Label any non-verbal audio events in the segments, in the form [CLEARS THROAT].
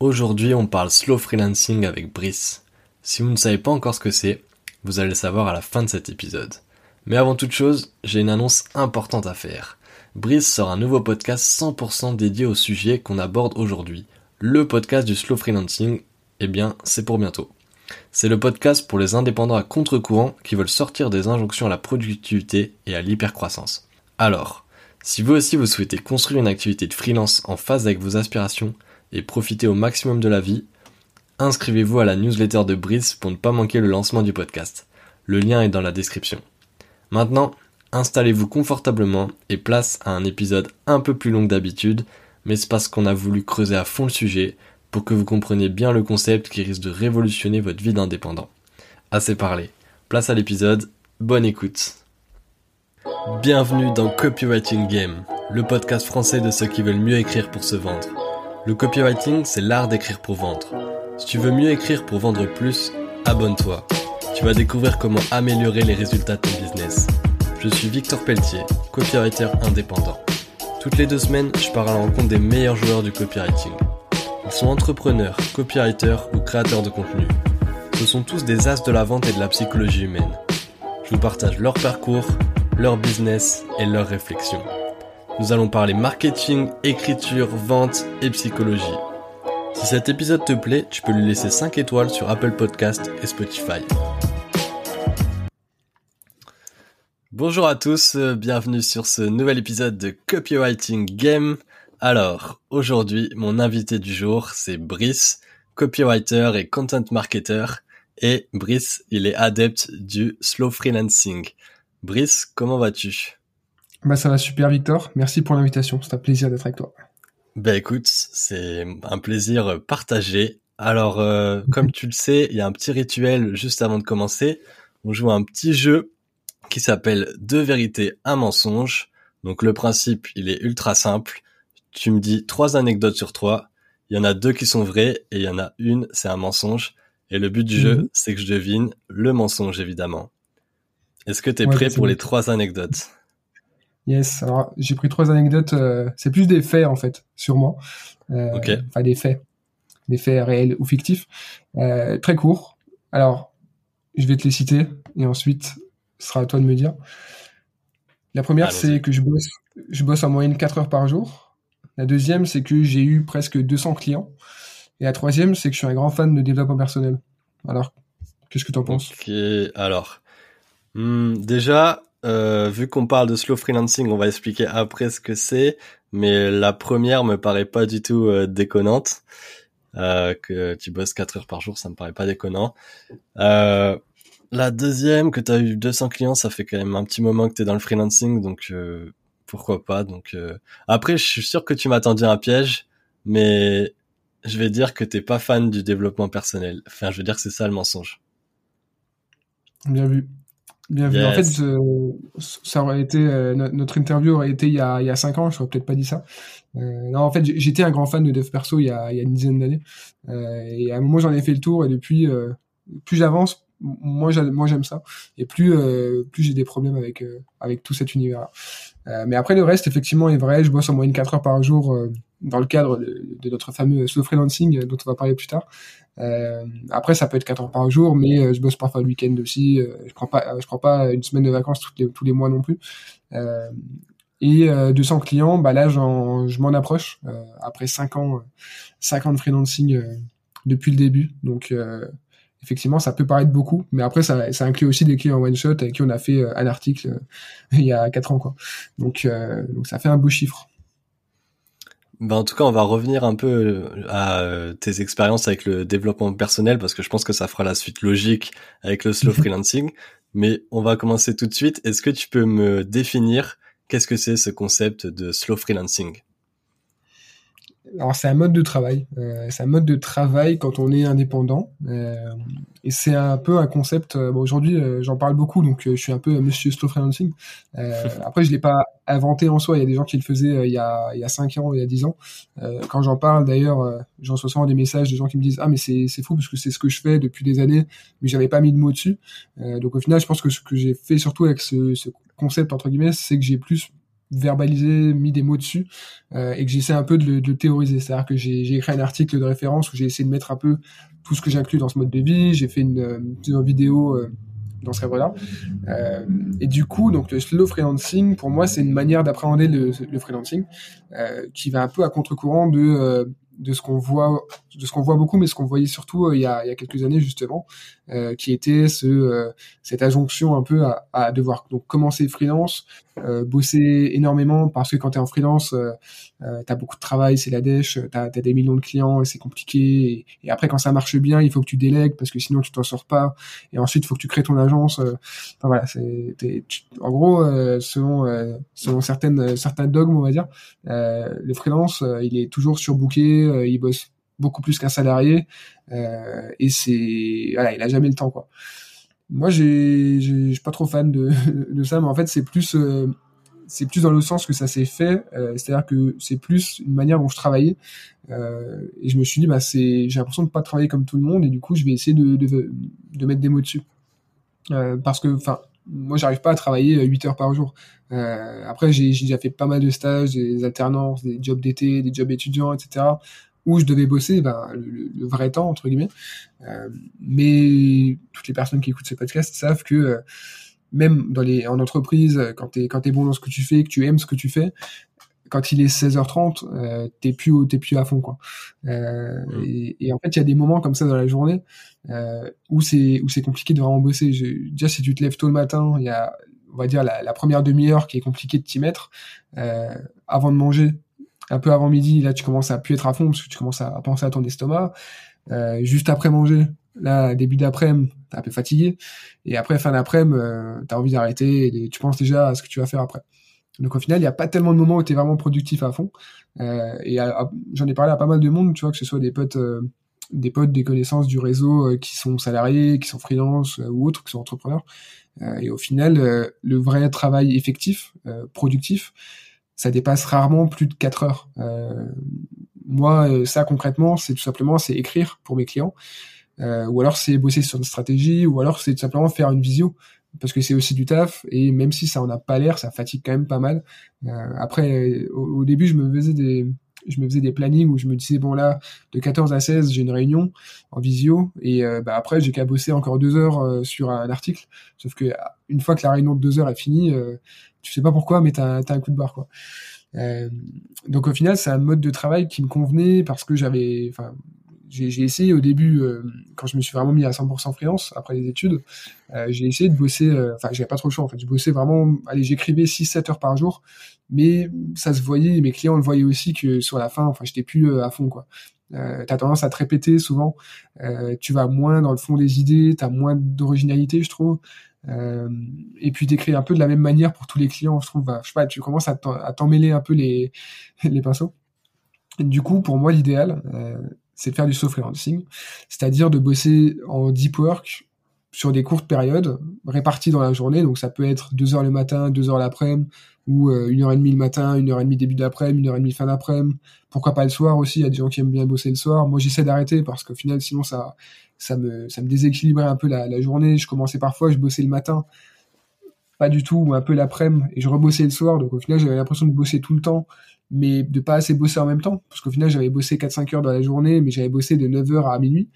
Aujourd'hui, on parle slow freelancing avec Brice. Si vous ne savez pas encore ce que c'est, vous allez le savoir à la fin de cet épisode. Mais avant toute chose, j'ai une annonce importante à faire. Brice sort un nouveau podcast 100% dédié au sujet qu'on aborde aujourd'hui. Le podcast du slow freelancing, eh bien, c'est pour bientôt. C'est le podcast pour les indépendants à contre-courant qui veulent sortir des injonctions à la productivité et à l'hypercroissance. Alors, si vous aussi vous souhaitez construire une activité de freelance en phase avec vos aspirations, et profiter au maximum de la vie, inscrivez-vous à la newsletter de Brice pour ne pas manquer le lancement du podcast. Le lien est dans la description. Maintenant, installez-vous confortablement et place à un épisode un peu plus long que d'habitude, mais c'est parce qu'on a voulu creuser à fond le sujet pour que vous compreniez bien le concept qui risque de révolutionner votre vie d'indépendant. Assez parlé. Place à l'épisode. Bonne écoute. Bienvenue dans Copywriting Game, le podcast français de ceux qui veulent mieux écrire pour se vendre. Le copywriting, c'est l'art d'écrire pour vendre. Si tu veux mieux écrire pour vendre plus, abonne-toi. Tu vas découvrir comment améliorer les résultats de ton business. Je suis Victor Pelletier, copywriter indépendant. Toutes les deux semaines, je pars à la rencontre des meilleurs joueurs du copywriting. Ils sont entrepreneurs, copywriters ou créateurs de contenu. Ce sont tous des as de la vente et de la psychologie humaine. Je vous partage leur parcours, leur business et leurs réflexions. Nous allons parler marketing, écriture, vente et psychologie. Si cet épisode te plaît, tu peux lui laisser 5 étoiles sur Apple Podcast et Spotify. Bonjour à tous, euh, bienvenue sur ce nouvel épisode de Copywriting Game. Alors, aujourd'hui, mon invité du jour, c'est Brice, copywriter et content marketer. Et Brice, il est adepte du slow freelancing. Brice, comment vas-tu? Bah ça va super Victor, merci pour l'invitation, c'est un plaisir d'être avec toi. Bah écoute, c'est un plaisir partagé. Alors euh, comme tu le sais, il y a un petit rituel juste avant de commencer. On joue un petit jeu qui s'appelle Deux vérités, un mensonge. Donc le principe, il est ultra simple. Tu me dis trois anecdotes sur trois. Il y en a deux qui sont vraies et il y en a une, c'est un mensonge. Et le but du jeu, mhm. c'est que je devine le mensonge évidemment. Est-ce que tu es prêt pour les trois anecdotes? Yes. Alors, j'ai pris trois anecdotes. Euh, c'est plus des faits, en fait, sûrement. Euh, Enfin, des faits. Des faits réels ou fictifs. Euh, très courts. Alors, je vais te les citer et ensuite, ce sera à toi de me dire. La première, c'est que je bosse, je bosse en moyenne 4 heures par jour. La deuxième, c'est que j'ai eu presque 200 clients. Et la troisième, c'est que je suis un grand fan de développement personnel. Alors, qu'est-ce que tu en penses? Ok, alors. Hmm, déjà, euh, vu qu'on parle de slow freelancing, on va expliquer après ce que c'est, mais la première me paraît pas du tout euh, déconnante. Euh, que tu bosses 4 heures par jour, ça me paraît pas déconnant. Euh, la deuxième, que tu as eu 200 clients, ça fait quand même un petit moment que tu es dans le freelancing, donc pourquoi pas. Donc Après, je suis sûr que tu m'as tendu un piège, mais je vais dire que t'es pas fan du développement personnel. Enfin, je veux dire que c'est ça le mensonge. Bien vu. Bienvenue. En fait, ça aurait été euh, notre interview aurait été il y a il y a cinq ans. Je n'aurais peut-être pas dit ça. Euh, non, en fait, j'étais un grand fan de dev perso il y a il y a une dizaine d'années. Euh, et à un moment, j'en ai fait le tour. Et depuis, euh, plus j'avance, moi j'aime ça. Et plus euh, plus j'ai des problèmes avec avec tout cet univers. -là. mais après, le reste, effectivement, est vrai. Je bosse en moyenne 4 heures par jour dans le cadre de, notre fameux slow freelancing dont on va parler plus tard. Euh, après, ça peut être 4 heures par jour, mais euh, je bosse parfois le week-end aussi. Euh, je prends pas, je prends pas une semaine de vacances les, tous les mois non plus. et 200 clients, bah là, je m'en approche après 5 ans, 5 ans de freelancing depuis le début. Donc effectivement, ça peut paraître beaucoup, mais après, ça, ça inclut aussi des clients one shot avec qui on a fait un article [LAUGHS] il y a 4 ans, quoi. Donc, donc ça fait un beau chiffre. Ben, en tout cas, on va revenir un peu euh, à euh, tes expériences avec le développement personnel parce que je pense que ça fera la suite logique avec le slow [LAUGHS] freelancing. Mais on va commencer tout de suite. Est-ce que tu peux me définir qu'est-ce que c'est ce concept de slow freelancing? Alors c'est un mode de travail. Euh, c'est un mode de travail quand on est indépendant. Euh, et c'est un peu un concept. Euh, bon, aujourd'hui, euh, j'en parle beaucoup, donc je suis un peu Monsieur Slow Freelancing. [LAUGHS] après, je l'ai pas inventé en soi. Il y a des gens qui le faisaient il y a il y a cinq ans, il y a dix ans. quand j'en parle, d'ailleurs, j'en reçois souvent des messages de gens qui me disent ah mais c'est c'est fou parce que c'est ce que je fais depuis des années, mais j'avais pas mis de mots dessus. donc au final, je pense que ce que j'ai fait surtout avec ce, ce concept entre guillemets, c'est que j'ai plus verbalisé, mis des mots dessus, euh, et que j'essaie un peu de le, théoriser. C'est-à-dire que j'ai écrit un article de référence où j'ai essayé de mettre un peu tout ce que j'inclus dans ce mode de vie. J'ai fait une, une vidéo euh, dans ce cadre-là. Euh, et du coup, donc le slow freelancing, pour moi, c'est une manière d'appréhender le, le, freelancing euh, qui va un peu à contre-courant de euh, de ce qu'on voit de ce qu'on voit beaucoup mais ce qu'on voyait surtout euh, il, y a, il y a quelques années justement euh, qui était ce euh, cette injonction un peu à, à, devoir donc commencer freelance euh, bosser énormément parce que quand tu es en freelance euh, euh tu as beaucoup de travail c'est la dèche tu as, des millions de clients et c'est compliqué et, après quand ça marche bien il faut que tu délègues parce que sinon tu t'en sors pas et ensuite il faut que tu crées ton agence enfin voilà c'est en gros selon selon certaines certains dogmes on va dire le freelance il est toujours surbooké euh, il bosse beaucoup plus qu'un salarié euh, et c'est voilà, il a jamais le temps quoi. Moi, j'ai, je suis pas trop fan [LAUGHS] de, ça, mais en fait, c'est plus, euh, c'est plus dans le sens que ça s'est fait. c'est-à-dire que c'est plus une manière dont je travaillais. et je me suis dit, bah, c'est, j'ai l'impression de pas travailler comme tout le monde, et du coup, je vais essayer de, de, mettre des mots dessus. parce que, enfin, moi, j'arrive pas à travailler 8 heures par jour. après, j'ai déjà fait pas mal de stages, des alternances, des jobs d'été, des jobs étudiants, etc où je devais bosser ben, le, vrai temps entre guillemets. Euh, mais toutes les personnes qui écoutent ce podcast savent que euh, même dans les en entreprise, quand t'es quand t'es bon dans ce que tu fais, que tu aimes ce que tu fais, quand il est 16h30, euh, t'es plus t'es plus à fond quoi. Euh, mm. et, et, en fait, il y a des moments comme ça dans la journée euh, où c'est où c'est compliqué de vraiment bosser. Je, déjà, si tu te lèves tôt le matin, il y a on va dire la, la première demi-heure qui est compliquée de t'y mettre. Avant de manger, un peu avant midi, là, tu commences à plus être à fond parce que tu commences à, penser à ton estomac. Euh, juste après manger, là, début d'après-midi, t'es un peu fatigué. Et après, fin d'après-midi, euh, t'as envie d'arrêter et tu penses déjà à ce que tu vas faire après. Donc au final, il n'y a pas tellement de moments où tu es vraiment productif à fond. Euh, et j'en ai parlé à pas mal de monde, tu vois, que ce soit des potes, euh, des potes, des connaissances du réseau euh, qui sont salariés, qui sont freelance ou autres, qui sont entrepreneurs. et au final, le vrai travail effectif, productif, ça dépasse rarement plus de 4 heures. Euh, moi, euh, ça concrètement, c'est tout simplement c'est écrire pour mes clients, euh, ou alors c'est bosser sur une stratégie, ou alors c'est tout simplement faire une visio, parce que c'est aussi du taf, et même si ça en a pas l'air, ça fatigue quand même pas mal. Après, au, début, je me faisais des je me faisais des plannings où je me disais bon là de 14 à 16 j'ai une réunion en visio et bah, après j'ai qu'à bosser encore deux heures sur un article sauf que une fois que la réunion de deux heures est finie tu sais pas pourquoi, mais t'as as un coup de barre quoi. Euh, donc au final, c'est un mode de travail qui me convenait parce que j'avais, enfin, j'ai essayé au début, euh, quand je me suis vraiment mis à 100% freelance après les études, euh, j'ai essayé de bosser, euh, enfin j'avais pas trop le choix en fait, je bossais vraiment, allez j'écrivais 6-7 heures par jour, mais ça se voyait, mes clients le voyaient aussi que sur la fin, enfin j'étais plus à fond quoi. Euh, t'as tendance à te répéter souvent, tu vas moins dans le fond des idées, t'as moins d'originalité je trouve, euh, et puis d'écrire un peu de la même manière pour tous les clients, je trouve, bah, je sais pas, tu commences à t'emmêler un peu les, [LAUGHS] les pinceaux. du coup, pour moi, l'idéal, euh, c'est de faire du soft freelancing, c'est-à-dire de bosser en deep work sur des courtes périodes réparties dans la journée. Donc ça peut être deux heures le matin, deux heures l'après-midi, ou euh, une heure et demie le matin, une heure et demie début d'après-midi, une heure et demie fin d'après-midi. Pourquoi pas le soir aussi? Il y a des gens qui aiment bien bosser le soir. Moi, j'essaie d'arrêter parce qu'au final, sinon ça ça me ça me déséquilibrait un peu la journée. Je commençais parfois, je bossais le matin, pas du tout, ou un peu l'après-midi, et je rebossais le soir. Donc au final, j'avais l'impression de bosser tout le temps, mais de pas assez bosser en même temps, parce qu'au final, j'avais bossé 4-5 heures dans la journée, mais j'avais bossé de 9 heures à minuit.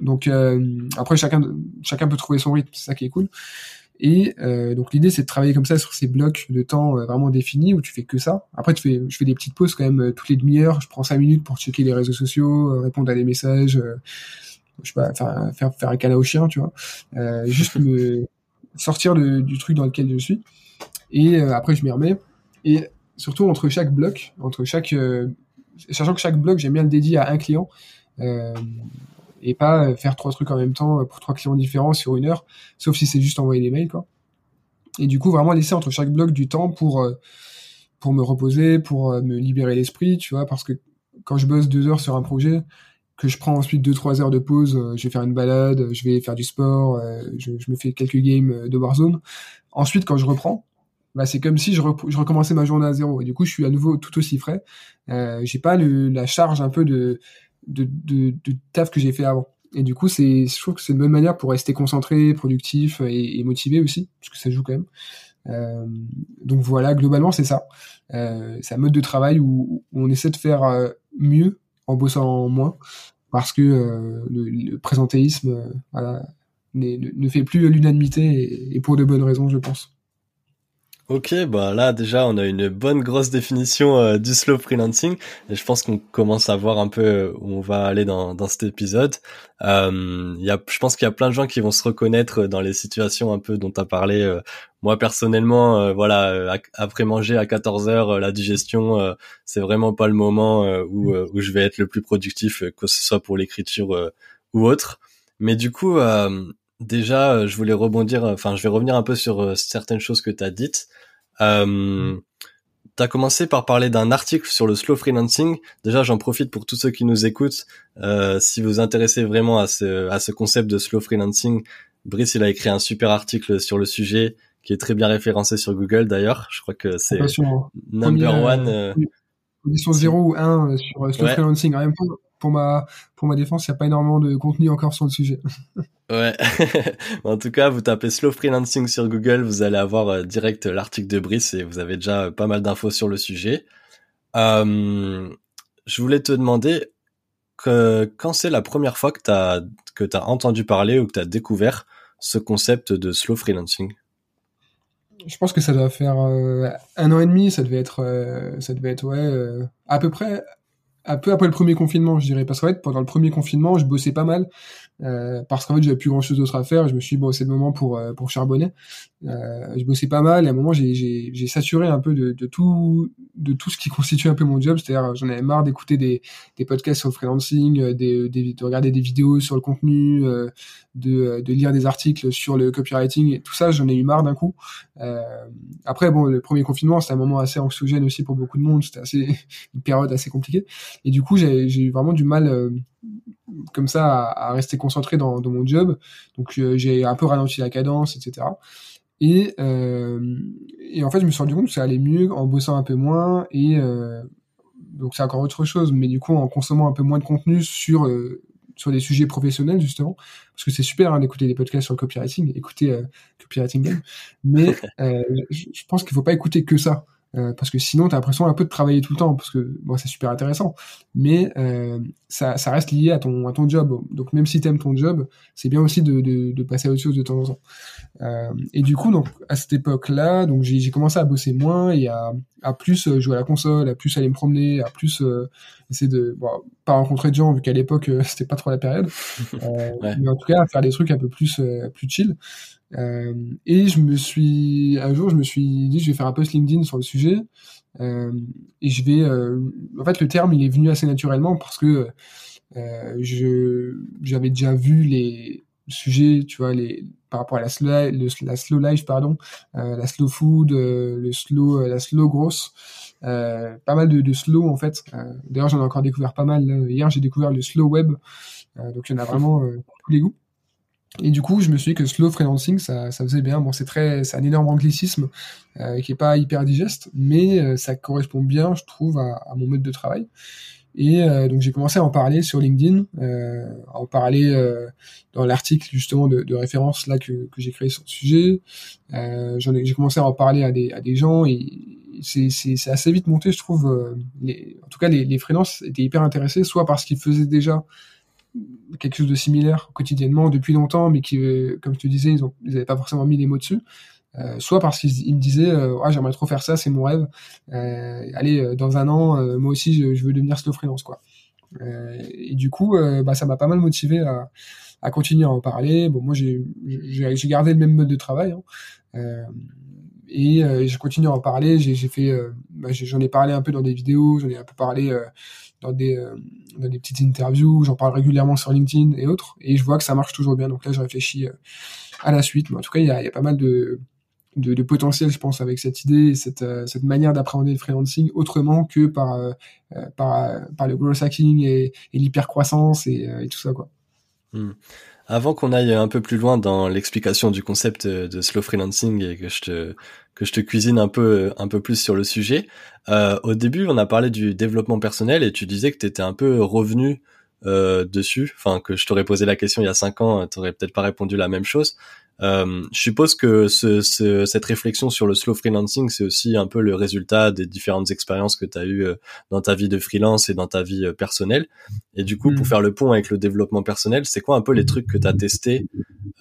Donc euh, après, chacun chacun peut trouver son rythme, c'est ça qui est cool. Et euh, donc l'idée c'est de travailler comme ça sur ces blocs de temps euh, vraiment définis où tu fais que ça. Après tu fais, je fais des petites pauses quand même euh, toutes les demi-heures. Je prends cinq minutes pour checker les réseaux sociaux, euh, répondre à des messages, je sais pas, faire faire, faire un câlin au chien, tu vois. juste me sortir du truc dans lequel je suis. Et après je m'y remets. Et surtout entre chaque bloc, entre chaque, sachant que chaque bloc j'aime bien le dédier à un client et pas faire trois trucs en même temps pour trois clients différents sur une heure, sauf si c'est juste envoyer des mails, quoi. Et du coup, vraiment laisser entre chaque bloc du temps pour, euh, pour me reposer, pour euh, me libérer l'esprit, tu vois, parce que quand je bosse deux heures sur un projet, que je prends ensuite deux trois heures de pause, euh, je vais faire une balade, je vais faire du sport, je, je, me fais quelques games de Warzone. Ensuite, quand je reprends, bah, c'est comme si je, recommençais ma journée à zéro. Et du coup, je suis à nouveau tout aussi frais. Euh, j'ai pas le, la charge un peu de de, de, de taf que j'ai fait avant. Et du coup, c'est, je trouve que c'est une bonne manière pour rester concentré, productif et, motivé aussi, parce que ça joue quand même. donc voilà, globalement c'est ça. c'est un mode de travail où, on essaie de faire mieux en bossant moins parce que le, présentéisme voilà, ne, fait plus l'unanimité et pour de bonnes raisons, je pense. Ok, bah là déjà on a une bonne grosse définition euh, du slow freelancing et je pense qu'on commence à voir un peu euh, où on va aller dans, dans cet épisode. Euh, y a, je pense qu'il y a plein de gens qui vont se reconnaître dans les situations un peu dont tu parlé. Euh, moi personnellement, voilà, après manger à 14 heures, la digestion, c'est vraiment pas le moment où, où je vais être le plus productif, que ce soit pour l'écriture ou autre. Mais du coup, déjà, euh, je voulais rebondir, euh, enfin, je vais revenir un peu sur euh, certaines choses que tu as dites. Euh, tu as commencé par parler d'un article sur le slow freelancing. Déjà, j'en profite pour tous ceux qui nous écoutent. Euh, si vous vous intéressez vraiment à ce, à ce concept de slow freelancing, Brice, il a écrit un super article sur le sujet qui est très bien référencé sur Google d'ailleurs. Je crois que c'est number one. Euh, sont 0 ou 1 sur slow freelancing. En même temps, pour ma, pour ma défense, il n'y a pas énormément de contenu encore sur le sujet. Ouais. [LAUGHS] en tout cas, vous tapez slow freelancing sur Google, vous allez avoir euh, direct l'article de Brice et vous avez déjà euh, pas mal d'infos sur le sujet. Euh, je voulais te demander que quand c'est la première fois que tu as que tu as entendu parler ou que tu as découvert ce concept de slow freelancing? Je pense que ça doit faire un an et demi, ça devait être ça devait être ouais à peu près un peu après le premier confinement, je dirais. Parce qu'en fait, pendant le premier confinement, je bossais pas mal. Euh, parce qu'en fait, j'avais plus grand chose d'autre à faire. Je me suis dit, bon, c'est le moment pour, euh, pour charbonner. Euh, je bossais pas mal. Et à un moment, j'ai, saturé un peu de, de, tout, de tout ce qui constitue un peu mon job. C'est-à-dire, j'en avais marre d'écouter des, des podcasts sur le freelancing, euh, des, des, de regarder des vidéos sur le contenu, euh, de, de lire des articles sur le copywriting et tout ça. J'en ai eu marre d'un coup. après, bon, le premier confinement, c'était un moment assez anxiogène aussi pour beaucoup de monde. C'était assez, [LAUGHS] une période assez compliquée. Et du coup, j'ai, eu vraiment du mal comme ça à, rester concentré dans, mon job. Donc euh, j'ai un peu ralenti la cadence, etc. Et, euh, et en fait, je me suis rendu compte que ça allait mieux en bossant un peu moins. Et euh, donc c'est encore autre chose, mais du coup en consommant un peu moins de contenu sur euh, sur des sujets professionnels justement, parce que c'est super hein, d'écouter des podcasts sur le copywriting, écouter euh, copywriting game, mais [LAUGHS] je, je pense qu'il faut pas écouter que ça. Euh, parce que sinon, tu as l'impression un peu de travailler tout le temps, parce que bon, c'est super intéressant, mais euh, ça, ça, reste lié à ton, à ton job. Donc même si tu aimes ton job, c'est bien aussi de, de, de, passer à autre chose de temps en temps. Euh, et du coup, donc à cette époque-là, donc j'ai commencé à bosser moins et à, à plus jouer à la console, à plus aller me promener, à plus essayer de bon, pas rencontrer de gens vu qu'à l'époque [LAUGHS] c'était pas trop la période, mais en tout cas à faire des trucs un peu plus plus chill. Euh, et je me suis, un jour, je me suis dit, je vais faire un post LinkedIn sur le sujet. Euh, et je vais, euh, en fait, le terme, il est venu assez naturellement parce que euh, je, j'avais déjà vu les sujets, tu vois, les, par rapport à la slow, la slow life, pardon, la slow food, le slow, la slow. Euh, pas mal de, de slow en fait. D'ailleurs, j'en ai encore découvert pas mal. Hier, j'ai découvert le slow web. donc, il y en a vraiment tous les goûts. Et du coup, je me suis dit que slow freelancing, ça, ça faisait bien. Bon, c'est très, c'est un énorme anglicisme euh, qui est pas hyper digeste, mais euh, ça correspond bien, je trouve, à, à, mon mode de travail. Et euh, donc j'ai commencé à en parler sur LinkedIn, euh, à en parler euh, dans l'article justement de, de, référence là que, que j'ai créé sur le sujet. ai, j'ai commencé à en parler à des, à des gens et c'est, c'est, c'est assez vite monté, je trouve. Les, en tout cas, les, les freelances étaient hyper intéressés, soit parce qu'ils faisaient déjà quelque chose de similaire quotidiennement depuis longtemps, mais qui, euh, comme je te disais, ils n'avaient pas forcément mis les mots dessus. Euh, soit parce qu'ils me disaient euh, ah, j'aimerais trop faire ça, c'est mon rêve. Allez, dans un an, moi aussi, je, je, veux devenir slow freelance, quoi. et du coup, bah, ça m'a pas mal motivé à, continuer à en parler. Bon, moi, j'ai gardé le même mode de travail. Hein. et j'ai continué à en parler. J'ai fait, bah, j'en ai parlé un peu dans des vidéos, j'en ai un peu parlé dans des, euh, dans des petites interviews, j'en parle régulièrement sur LinkedIn et autres, et je vois que ça marche toujours bien. Donc là, je réfléchis euh, à la suite. Mais en tout cas, il y a, y a, pas mal de, de, de, potentiel, je pense, avec cette idée, cette, euh, cette manière d'appréhender le freelancing autrement que par, par, par le growth hacking et, et l'hypercroissance et, et tout ça, quoi. Hmm. Avant qu'on aille un peu plus loin dans l'explication du concept de slow freelancing et que je te que je te cuisine un peu un peu plus sur le sujet, euh, au début on a parlé du développement personnel et tu disais que tu étais un peu revenu euh, dessus, enfin que je t'aurais posé la question il y a cinq ans, tu aurais peut-être pas répondu la même chose. Euh, je suppose que ce, ce, cette réflexion sur le slow freelancing, c'est aussi un peu le résultat des différentes expériences que tu as eues euh, dans ta vie de freelance et dans ta vie euh, personnelle. Et du coup, pour mm. faire le pont avec le développement personnel, c'est quoi un peu les trucs que tu as testés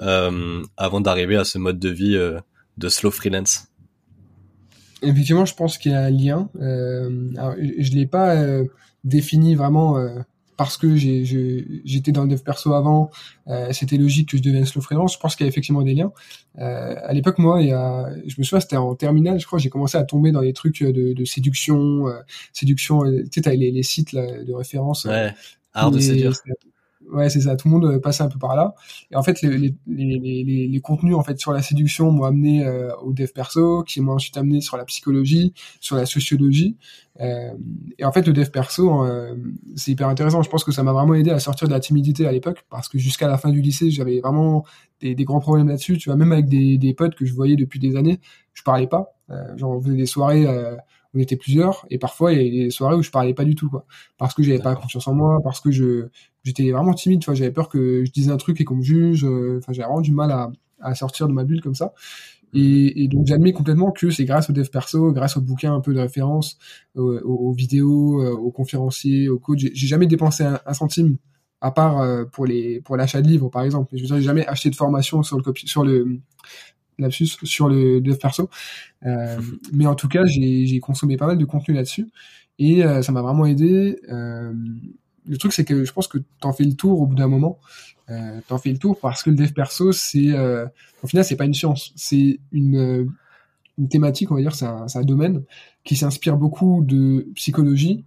euh, avant d'arriver à ce mode de vie euh, de slow freelance? Effectivement, je pense qu'il y a un lien. Alors, je ne l'ai pas défini vraiment parce que j'étais dans le dev perso avant, euh, c'était logique que je devienne slow freelance. Je pense qu'il y a effectivement des liens. Euh, à l'époque, moi, il y a, je me souviens, c'était en terminale, je crois, j'ai commencé à tomber dans des trucs de, de séduction, euh, séduction. Euh, tu sais, les, les sites là, de référence. Ouais. Art de séduire. Ouais, c'est ça. Tout le monde euh, passait un peu par là. Et en fait, les, les, les, les contenus en fait sur la séduction m'ont amené euh, au dev perso, qui m'ont ensuite amené sur la psychologie, sur la sociologie. Euh, et en fait, le dev perso, euh, c'est hyper intéressant. Je pense que ça m'a vraiment aidé à sortir de la timidité à l'époque, parce que jusqu'à la fin du lycée, j'avais vraiment des, des, grands problèmes là-dessus. Tu vois, même avec des, des potes que je voyais depuis des années, je parlais pas. genre, on faisait des soirées on était plusieurs et parfois il y a des soirées où je parlais pas du tout quoi. Parce que j'avais pas confiance en moi parce que je j'étais vraiment timide tu j'avais peur que je dise un truc et qu'on me juge euh, enfin j'avais vraiment du mal à, à sortir de ma bulle comme ça. Et, et donc j'admets complètement que c'est grâce au dev perso grâce aux bouquins un peu de référence aux, vidéos euh, aux conférenciers aux coachs. J'ai jamais dépensé un, centime à part euh, pour les pour l'achat de livres par exemple. Je n'ai jamais acheté de formation sur le sur le lapsus sur le dev perso. Euh, [LAUGHS] mais en tout cas, j'ai consommé pas mal de contenu là-dessus et euh, ça m'a vraiment aidé. Euh, le truc, c'est que je pense que t'en fais le tour au bout d'un moment. Euh, t'en fais le tour parce que le dev perso, c'est au final, c'est pas une science, c'est une, une thématique, on va dire, c'est un, un, domaine qui s'inspire beaucoup de psychologie,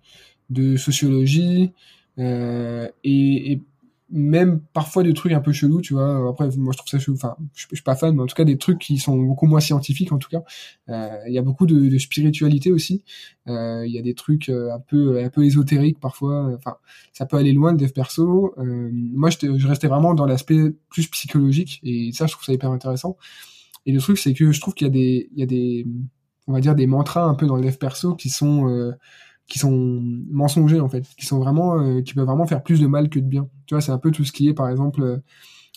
de sociologie et, et même parfois des trucs un peu chelous, tu vois. Après, moi, je trouve ça chelou. Enfin, je, je, suis pas fan, mais en tout cas, des trucs qui sont beaucoup moins scientifiques, en tout cas. Euh, il y a beaucoup de, de spiritualité aussi. Euh, il y a des trucs euh, un peu, un peu ésotériques parfois. Enfin, ça peut aller loin le dev perso. moi, je, je, restais vraiment dans l'aspect plus psychologique, et ça, je trouve ça hyper intéressant. Et le truc, c'est que je trouve qu'il y a des, il y a des, on va dire des mantras un peu dans le dev perso qui sont qui sont mensongers en fait, qui sont vraiment, euh, qui peuvent vraiment faire plus de mal que de bien. Tu vois, c'est un peu tout ce qui est, par exemple, euh,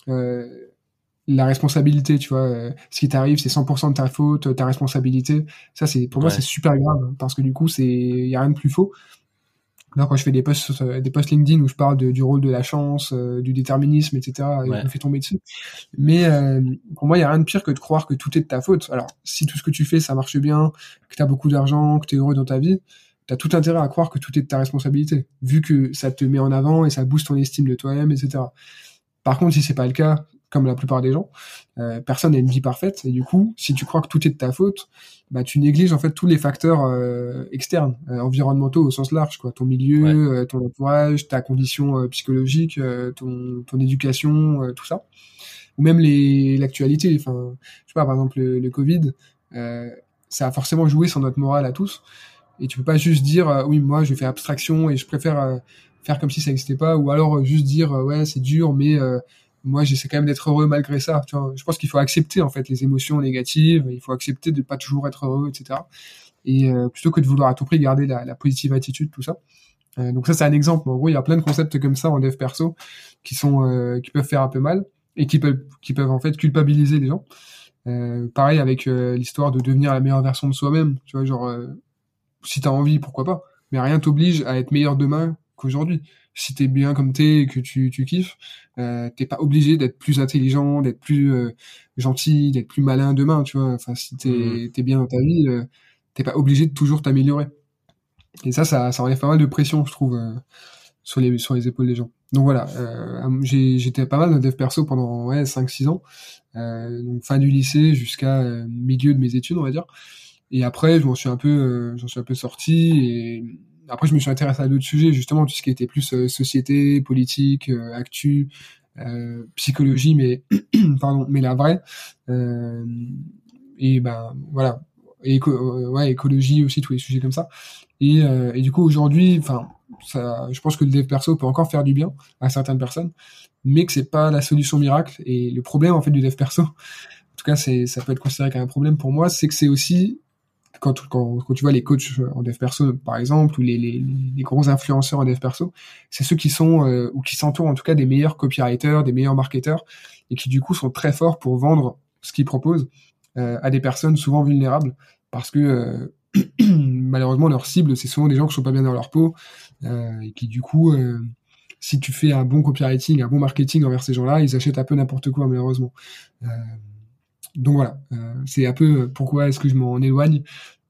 euh la responsabilité. Tu vois, euh, ce qui t'arrive, c'est 100% de ta faute, ta responsabilité. Ça, c'est pour moi, c'est super grave parce que du coup, c'est, y a rien de plus faux. Là, quand je fais des posts, des posts LinkedIn où je parle de, du rôle de la chance, du déterminisme, etc., ouais. je me fais tomber dessus. Mais pour moi, il y a rien de pire que de croire que tout est de ta faute. Alors, si tout ce que tu fais, ça marche bien, que tu as beaucoup d'argent, que tu es heureux dans ta vie, t'as tout intérêt à croire que tout est de ta responsabilité, vu que ça te met en avant et ça booste ton estime de toi-même, etc. Par contre, si c'est pas le cas, comme la plupart des gens, euh, personne n'a une vie parfaite, et du coup, si tu crois que tout est de ta faute, bah tu négliges en fait tous les facteurs euh, externes, euh, environnementaux au sens large, quoi, ton milieu, ton entourage, ta condition psychologique, ton, ton éducation, tout ça, ou même les l'actualité. Enfin, je sais pas, par exemple le, le Covid, ça a forcément joué sur notre morale à tous. Et tu peux pas juste dire euh, oui moi je fais abstraction et je préfère euh, faire comme si ça n'existait pas ou alors euh, juste dire ouais c'est dur mais moi j'essaie quand même d'être heureux malgré ça. Tu vois, je pense qu'il faut accepter en fait les émotions négatives, il faut accepter de pas toujours être heureux, etc. Et plutôt que de vouloir à tout prix garder la, la positive attitude, tout ça. donc ça c'est un exemple. En gros, il y a plein de concepts comme ça en dev perso qui sont qui peuvent faire un peu mal et qui peuvent qui peuvent en fait culpabiliser les gens. Euh, pareil avec l'histoire de devenir la meilleure version de soi-même. Tu vois, genre si t'as envie, pourquoi pas. Mais rien t'oblige à être meilleur demain qu'aujourd'hui. Si t'es bien comme t'es et que tu, tu kiffes, euh, t'es pas obligé d'être plus intelligent, d'être plus euh, gentil, d'être plus malin demain, tu vois. Enfin, si t'es mmh. es bien dans ta vie, euh, t'es pas obligé de toujours t'améliorer. Et ça, ça, ça enlève pas mal de pression, je trouve, euh, sur les sur les épaules des gens. Donc voilà, euh, j'étais pas mal dans dev perso pendant ouais 5-6 ans, donc fin du lycée jusqu'à milieu de mes études, on va dire. Et après, je m'en suis un peu, euh, j'en suis un peu sorti. Et après, je me suis intéressé à d'autres sujets, justement, tout ce qui était plus euh, société, politique, euh, actu, psychologie, mais [CLEARS THROAT] pardon, mais la vraie. et ben voilà, et ouais, écologie aussi, tous les sujets comme ça. Et, et du coup, aujourd'hui, enfin, je pense que le dev perso peut encore faire du bien à certaines personnes, mais que c'est pas la solution miracle. Et le problème en fait du dev perso, [LAUGHS] en tout cas, c'est ça peut être considéré comme un problème pour moi, c'est que c'est aussi quand, quand, quand, tu vois les coachs en dev perso, par exemple, ou les, les, les gros influenceurs en dev perso, c'est ceux qui sont, euh, ou qui s'entourent en tout cas des meilleurs copywriters, des meilleurs marketeurs, et qui du coup sont très forts pour vendre ce qu'ils proposent à des personnes souvent vulnérables parce que [CLEARS THROAT] malheureusement leur cible c'est souvent des gens qui sont pas bien dans leur peau et qui du coup si tu fais un bon copywriting, un bon marketing envers ces gens-là, ils achètent un peu n'importe quoi, malheureusement. Euh, donc voilà, euh, c'est un peu pourquoi est-ce que je m'en éloigne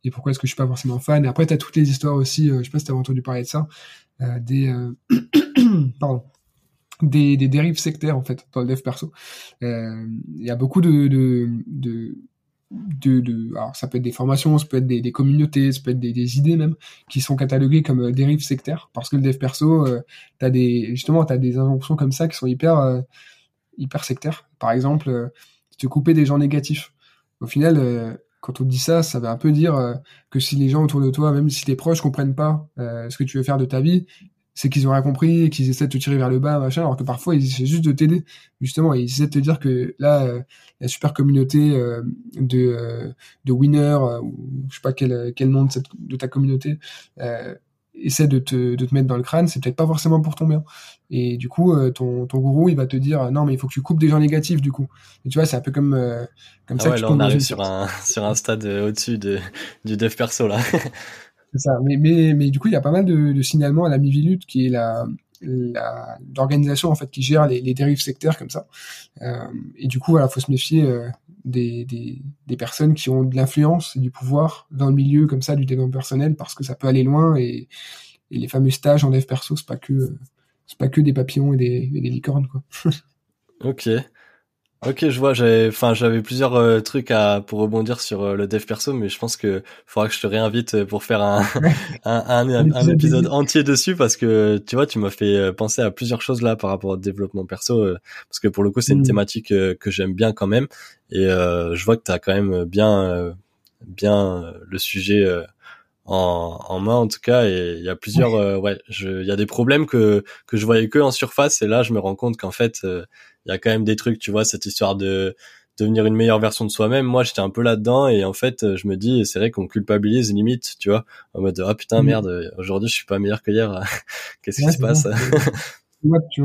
et pourquoi est-ce que je suis pas forcément fan. Et après, tu as toutes les histoires aussi, euh, je sais pas si tu as entendu parler de ça, des, [COUGHS] pardon, des, des, dérives sectaires en fait dans le dev perso. Il y a beaucoup de, de, de de, alors ça peut être des formations, ça peut être des, communautés, ça peut être des, idées même qui sont cataloguées comme euh, dérives sectaires parce que le dev perso, euh, t'as des justement t'as des injonctions comme ça qui sont hyper euh, hyper sectaires. Par exemple, euh, te couper des gens négatifs. Au final, quand on dit ça, ça veut un peu dire que si les gens autour de toi, même si tes proches comprennent pas ce que tu veux faire de ta vie, c'est qu'ils ont rien compris et qu'ils essaient de te tirer vers le bas, machin, alors que parfois ils essaient juste de t'aider, justement, et ils essaient de te dire que là, euh, la super communauté euh, de, euh, de winners, ou je sais pas quel, quel nom de ta communauté, essaie de te, de te mettre dans le crâne, c'est peut-être pas forcément pour ton bien. Et du coup, ton, ton gourou, il va te dire, non, mais il faut que tu coupes des gens négatifs, du coup. Et tu vois, c'est un peu comme, comme ah ça ouais, là, on arrive sur un, [LAUGHS] sur un stade au-dessus de, du dev perso, là. C'est ça. Mais, mais, mais du coup, il y a pas mal de, de signalements à la Mivilut, qui est la, l'organisation en fait qui gère les, les dérives sectaires comme ça. Euh, et du coup, voilà, faut se méfier euh, des, des, personnes qui ont de l'influence et du pouvoir dans le milieu comme ça du développement personnel, parce que ça peut aller loin. Et, et les fameux stages en dev perso, c'est pas que c'est pas que des papillons et des, et des licornes quoi. [LAUGHS] ok. Ok, je vois. J'avais, enfin, j'avais plusieurs euh, trucs à pour rebondir sur euh, le dev perso, mais je pense que faudra que je te réinvite euh, pour faire un [LAUGHS] un, un, un, épisode entier dessus parce que tu vois, tu m'as fait penser à plusieurs choses là par rapport au développement perso, parce que pour le coup, c'est une mm. thématique que j'aime bien quand même, et je vois que tu as quand même bien bien le sujet en, en main en tout cas. Et il y a plusieurs ouais. il y a des problèmes que que je voyais que en surface. Et là je me rends compte qu'en fait il y a quand même des trucs, tu vois, cette histoire de devenir une meilleure version de soi-même. Moi, j'étais un peu là-dedans et en fait, je me dis, c'est vrai qu'on culpabilise limite, tu vois, en mode ah putain mm. merde, aujourd'hui je suis pas meilleur que hier. [LAUGHS] Qu'est-ce qui se passe? [LAUGHS] Tu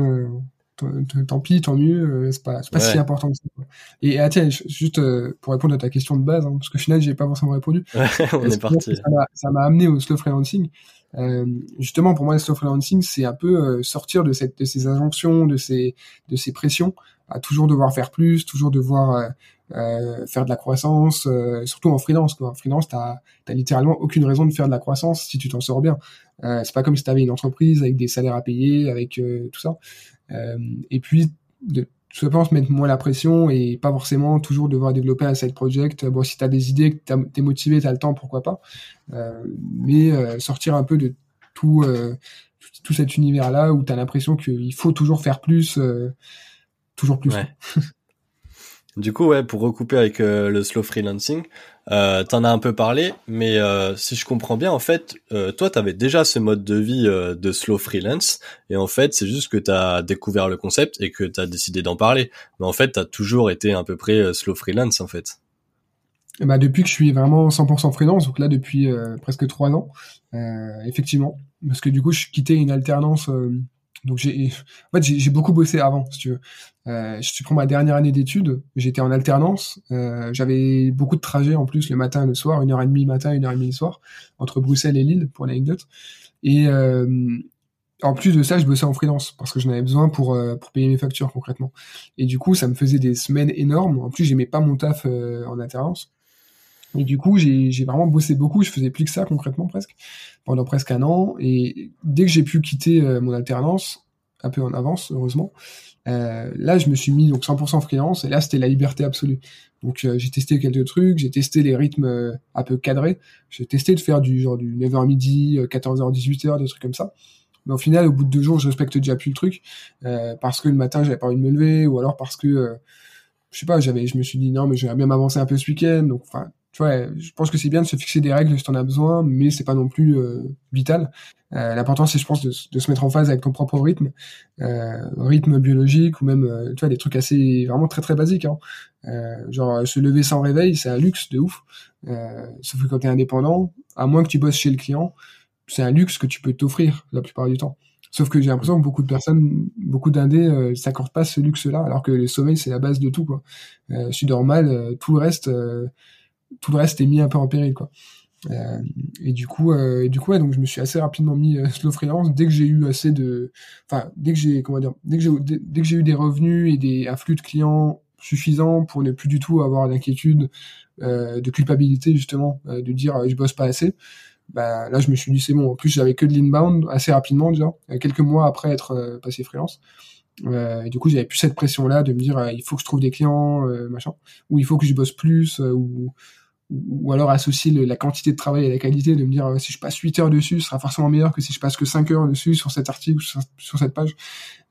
tant pis, tant mieux, euh, c'est pas, c'est pas si important que ça. Et ah, tiens, juste euh, pour répondre à ta question de base, hein, parce que finalement j'ai pas forcément répondu. [LAUGHS] on est parti. Ça m'a amené au slow freelancing? Euh, justement, pour moi, le slow freelancing, c'est un peu euh, sortir de, cette, de ces injonctions, de ces, de ces pressions, à toujours devoir faire plus, toujours devoir faire de la croissance, surtout en freelance. Quoi. En freelance, t'as as littéralement aucune raison de faire de la croissance si tu t'en sors bien. c'est pas comme si t'avais une entreprise avec des salaires à payer, avec tout ça. Et puis, de, tout simplement se mettre moins la pression et pas forcément toujours devoir développer un side project. Bon, si tu as des idées, que tu es motivé, tu as le temps, pourquoi pas. Euh, mais euh, sortir un peu de tout, euh, tout cet univers-là où tu as l'impression qu'il faut toujours faire plus, euh, toujours plus. [LAUGHS] Du coup, ouais, pour recouper avec euh, le slow freelancing, euh, t'en as un peu parlé, mais euh, si je comprends bien, en fait, toi, t'avais déjà ce mode de vie de slow freelance, et en fait, c'est juste que t'as découvert le concept et que t'as décidé d'en parler. Mais en fait, t'as toujours été à peu près slow freelance, en fait. Bah, depuis que je suis vraiment 100% freelance, donc là depuis presque trois ans, effectivement, parce que du coup, je quittais une alternance donc j'ai, en fait, j'ai beaucoup bossé avant, si tu veux. Euh, je prends ma dernière année d'études, j'étais en alternance, euh, j'avais beaucoup de trajets en plus le matin le soir, une heure et demie matin, une heure et demie soir, entre Bruxelles et Lille pour l'anecdote. Et euh, en plus de ça, je bossais en freelance parce que j'en avais besoin pour euh, pour payer mes factures concrètement. Et du coup, ça me faisait des semaines énormes. En plus, j'aimais pas mon taf euh, en alternance. Et du coup, j'ai vraiment bossé beaucoup. Je faisais plus que ça concrètement presque pendant presque un an. Et dès que j'ai pu quitter euh, mon alternance, un peu en avance, heureusement, euh, là, je me suis mis donc 100% freelance. Et là, c'était la liberté absolue. Donc, euh, j'ai testé quelques trucs. J'ai testé les rythmes euh, un peu cadrés. J'ai testé de faire du genre du 9h midi, 14h, 18h, des trucs comme ça. Mais au final, au bout de deux jours, je respecte déjà plus le truc parce que le matin, j'avais pas envie de me lever, ou alors parce que je sais pas, j'avais, je me suis dit non, mais j'aimerais bien m'avancer un peu ce week-end. Donc, enfin, tu vois, je pense que c'est bien de se fixer des règles si t'en as besoin, mais c'est pas non plus euh, vital. Euh, L'important, c'est, je pense, de, de, se mettre en phase avec ton propre rythme, euh, rythme biologique ou même, euh, tu vois, des trucs assez vraiment très très basiques. Hein. Euh, genre se lever sans réveil, c'est un luxe de ouf. sauf que quand t'es indépendant, à moins que tu bosses chez le client, c'est un luxe que tu peux t'offrir la plupart du temps. Sauf que j'ai l'impression que beaucoup de personnes, beaucoup d'indés euh, s'accordent pas ce luxe-là, alors que le sommeil c'est la base de tout quoi. Euh, si tu dors mal, euh, tout le reste, euh, tout le reste est mis un peu en péril quoi. Euh, et du coup, et du coup, ouais, donc je me suis assez rapidement mis slow freelance dès que j'ai eu assez de, enfin dès que j'ai comment dire, dès que j'ai dès, que j'ai eu des revenus et des un flux de clients suffisant pour ne plus du tout avoir d'inquiétude, de culpabilité justement, de dire je bosse pas assez bah, là, je me suis dit, c'est bon. En plus, j'avais que de l'inbound assez rapidement, déjà, euh, quelques mois après être euh, passé freelance. Euh, et du coup, j'avais plus cette pression-là de me dire, il faut que je trouve des clients, machin, ou il faut que je bosse plus, ou, ou alors associer la quantité de travail à la qualité, de me dire, si je passe 8 heures dessus, ce sera forcément meilleur que si je passe que 5 heures dessus sur cet article, sur, cette page.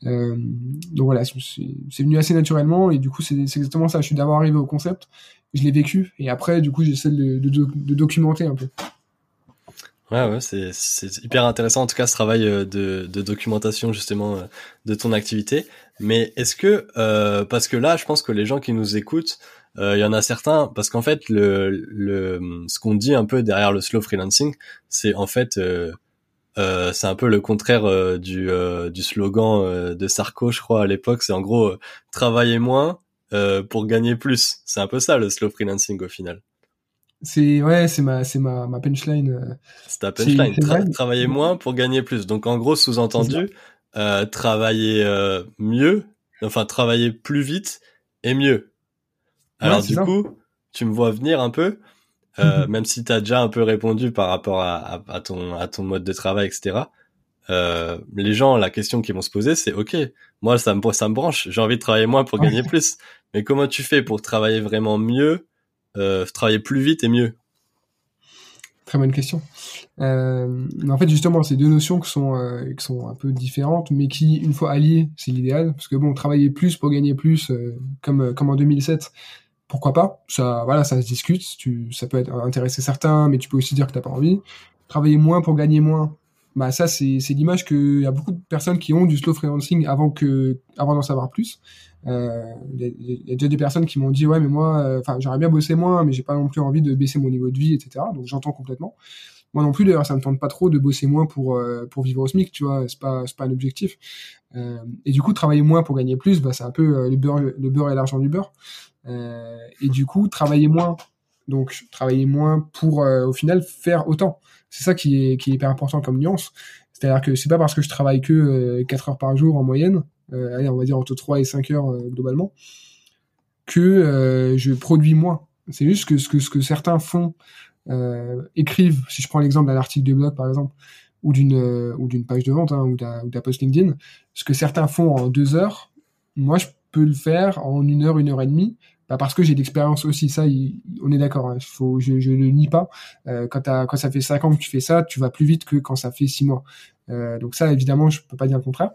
donc voilà, c'est venu assez naturellement, et du coup, c'est exactement ça. Je suis d'abord arrivé au concept, je l'ai vécu, et après, du coup, j'essaie de, documenter un peu. Ouais, ouais, c'est, hyper intéressant en tout cas ce travail euh, de, documentation justement euh, de ton activité. Mais est-ce que, euh, parce que là, je pense que les gens qui nous écoutent, il y en a certains, parce qu'en fait, le, le, ce qu'on dit un peu derrière le slow freelancing, c'est en fait, euh, c'est un peu le contraire du, du slogan de Sarko, je crois, à l'époque. C'est en gros, travailler moins pour gagner plus. C'est un peu ça le slow freelancing au final. C'est ouais, c'est ma c'est ma ma punchline. Euh. C'est ta punchline. travailler moins pour gagner plus. Donc en gros, sous-entendu, euh, travailler euh, mieux, enfin travailler plus vite et mieux. Alors du coup, tu me vois venir un peu, euh, même si tu as déjà un peu répondu par rapport à, à, ton à ton mode de travail, etc. Euh, les gens, la question qu'ils vont se poser, c'est OK, moi ça me ça me branche, j'ai envie de travailler moins pour gagner [LAUGHS] plus. Mais comment tu fais pour travailler vraiment mieux euh, travailler plus vite et mieux? Très bonne question. Euh, en fait, justement, ces deux notions qui sont, qui sont un peu différentes, mais qui, une fois alliées, c'est l'idéal. Parce que bon, travailler plus pour gagner plus, comme, comme en 2007, pourquoi pas Ça, voilà, ça se discute. Tu, ça peut être intéresser certains, mais tu peux aussi dire que t'as pas envie. Travailler moins pour gagner moins, bah ça, c'est, c'est l'image qu'il y a beaucoup de personnes qui ont du slow freelancing avant que, avant d'en savoir plus. Euh, il euh, y, y, a déjà des personnes qui m'ont dit ouais mais moi euh, enfin j'aurais bien bossé moins mais j'ai pas non plus envie de baisser mon niveau de vie etc donc j'entends complètement moi non plus d'ailleurs ça me tente pas trop de bosser moins pour euh, pour vivre au SMIC tu vois c'est pas c'est pas un objectif euh, et du coup travailler moins pour gagner plus bah c'est un peu le beurre le beurre et l'argent du beurre et du coup travailler moins. Donc travailler moins pour au final faire autant. C'est ça qui est hyper important comme nuance. C'est-à-dire que c'est pas parce que je travaille que 4 heures par jour en moyenne euh, allez, on va dire entre 3 et 5 heures euh, globalement, que euh, je produis moins. C'est juste que ce que, ce que certains font, écrivent, si je prends l'exemple d'un article de blog par exemple, ou d'une ou d'une page de vente hein, ou d'un post LinkedIn, ce que certains font en deux heures, moi je peux le faire en une heure, une heure et demie, bah parce que j'ai l'expérience aussi. Ça, on est d'accord. Hein, faut, je, je le nie pas. Euh, quand, ça fait cinq ans que tu fais ça, tu vas plus vite que quand ça fait six mois. Euh, donc ça, évidemment, je peux pas dire le contraire.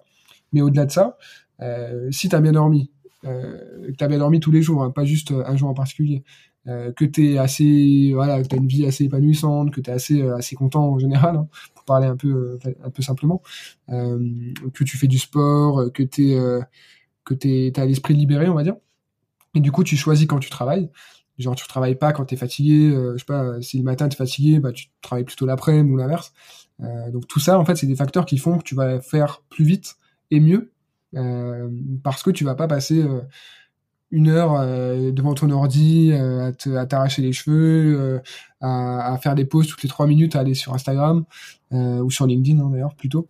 Mais au-delà de ça, euh, si tu as bien dormi, euh, que tu as bien dormi tous les jours, hein, pas juste un jour en particulier, que tu assez voilà, que as une vie assez épanouissante, que tu es assez assez content en général hein, pour parler un peu un peu simplement, que tu fais du sport, que tu es que tu as l'esprit libéré, on va dire. Et du coup, tu choisis quand tu travailles. Genre, tu travailles pas quand tu es fatigué. je sais pas, si le matin tu es fatigué, bah, tu travailles plutôt l'après-midi ou l'inverse. Euh, donc tout ça, en fait, c'est des facteurs qui font que tu vas faire plus vite et mieux euh, parce que tu vas pas passer euh, une heure euh, devant ton ordi à t'arracher les cheveux, à, à, faire des pauses toutes les trois minutes, à aller sur Instagram ou sur LinkedIn hein, d'ailleurs plutôt.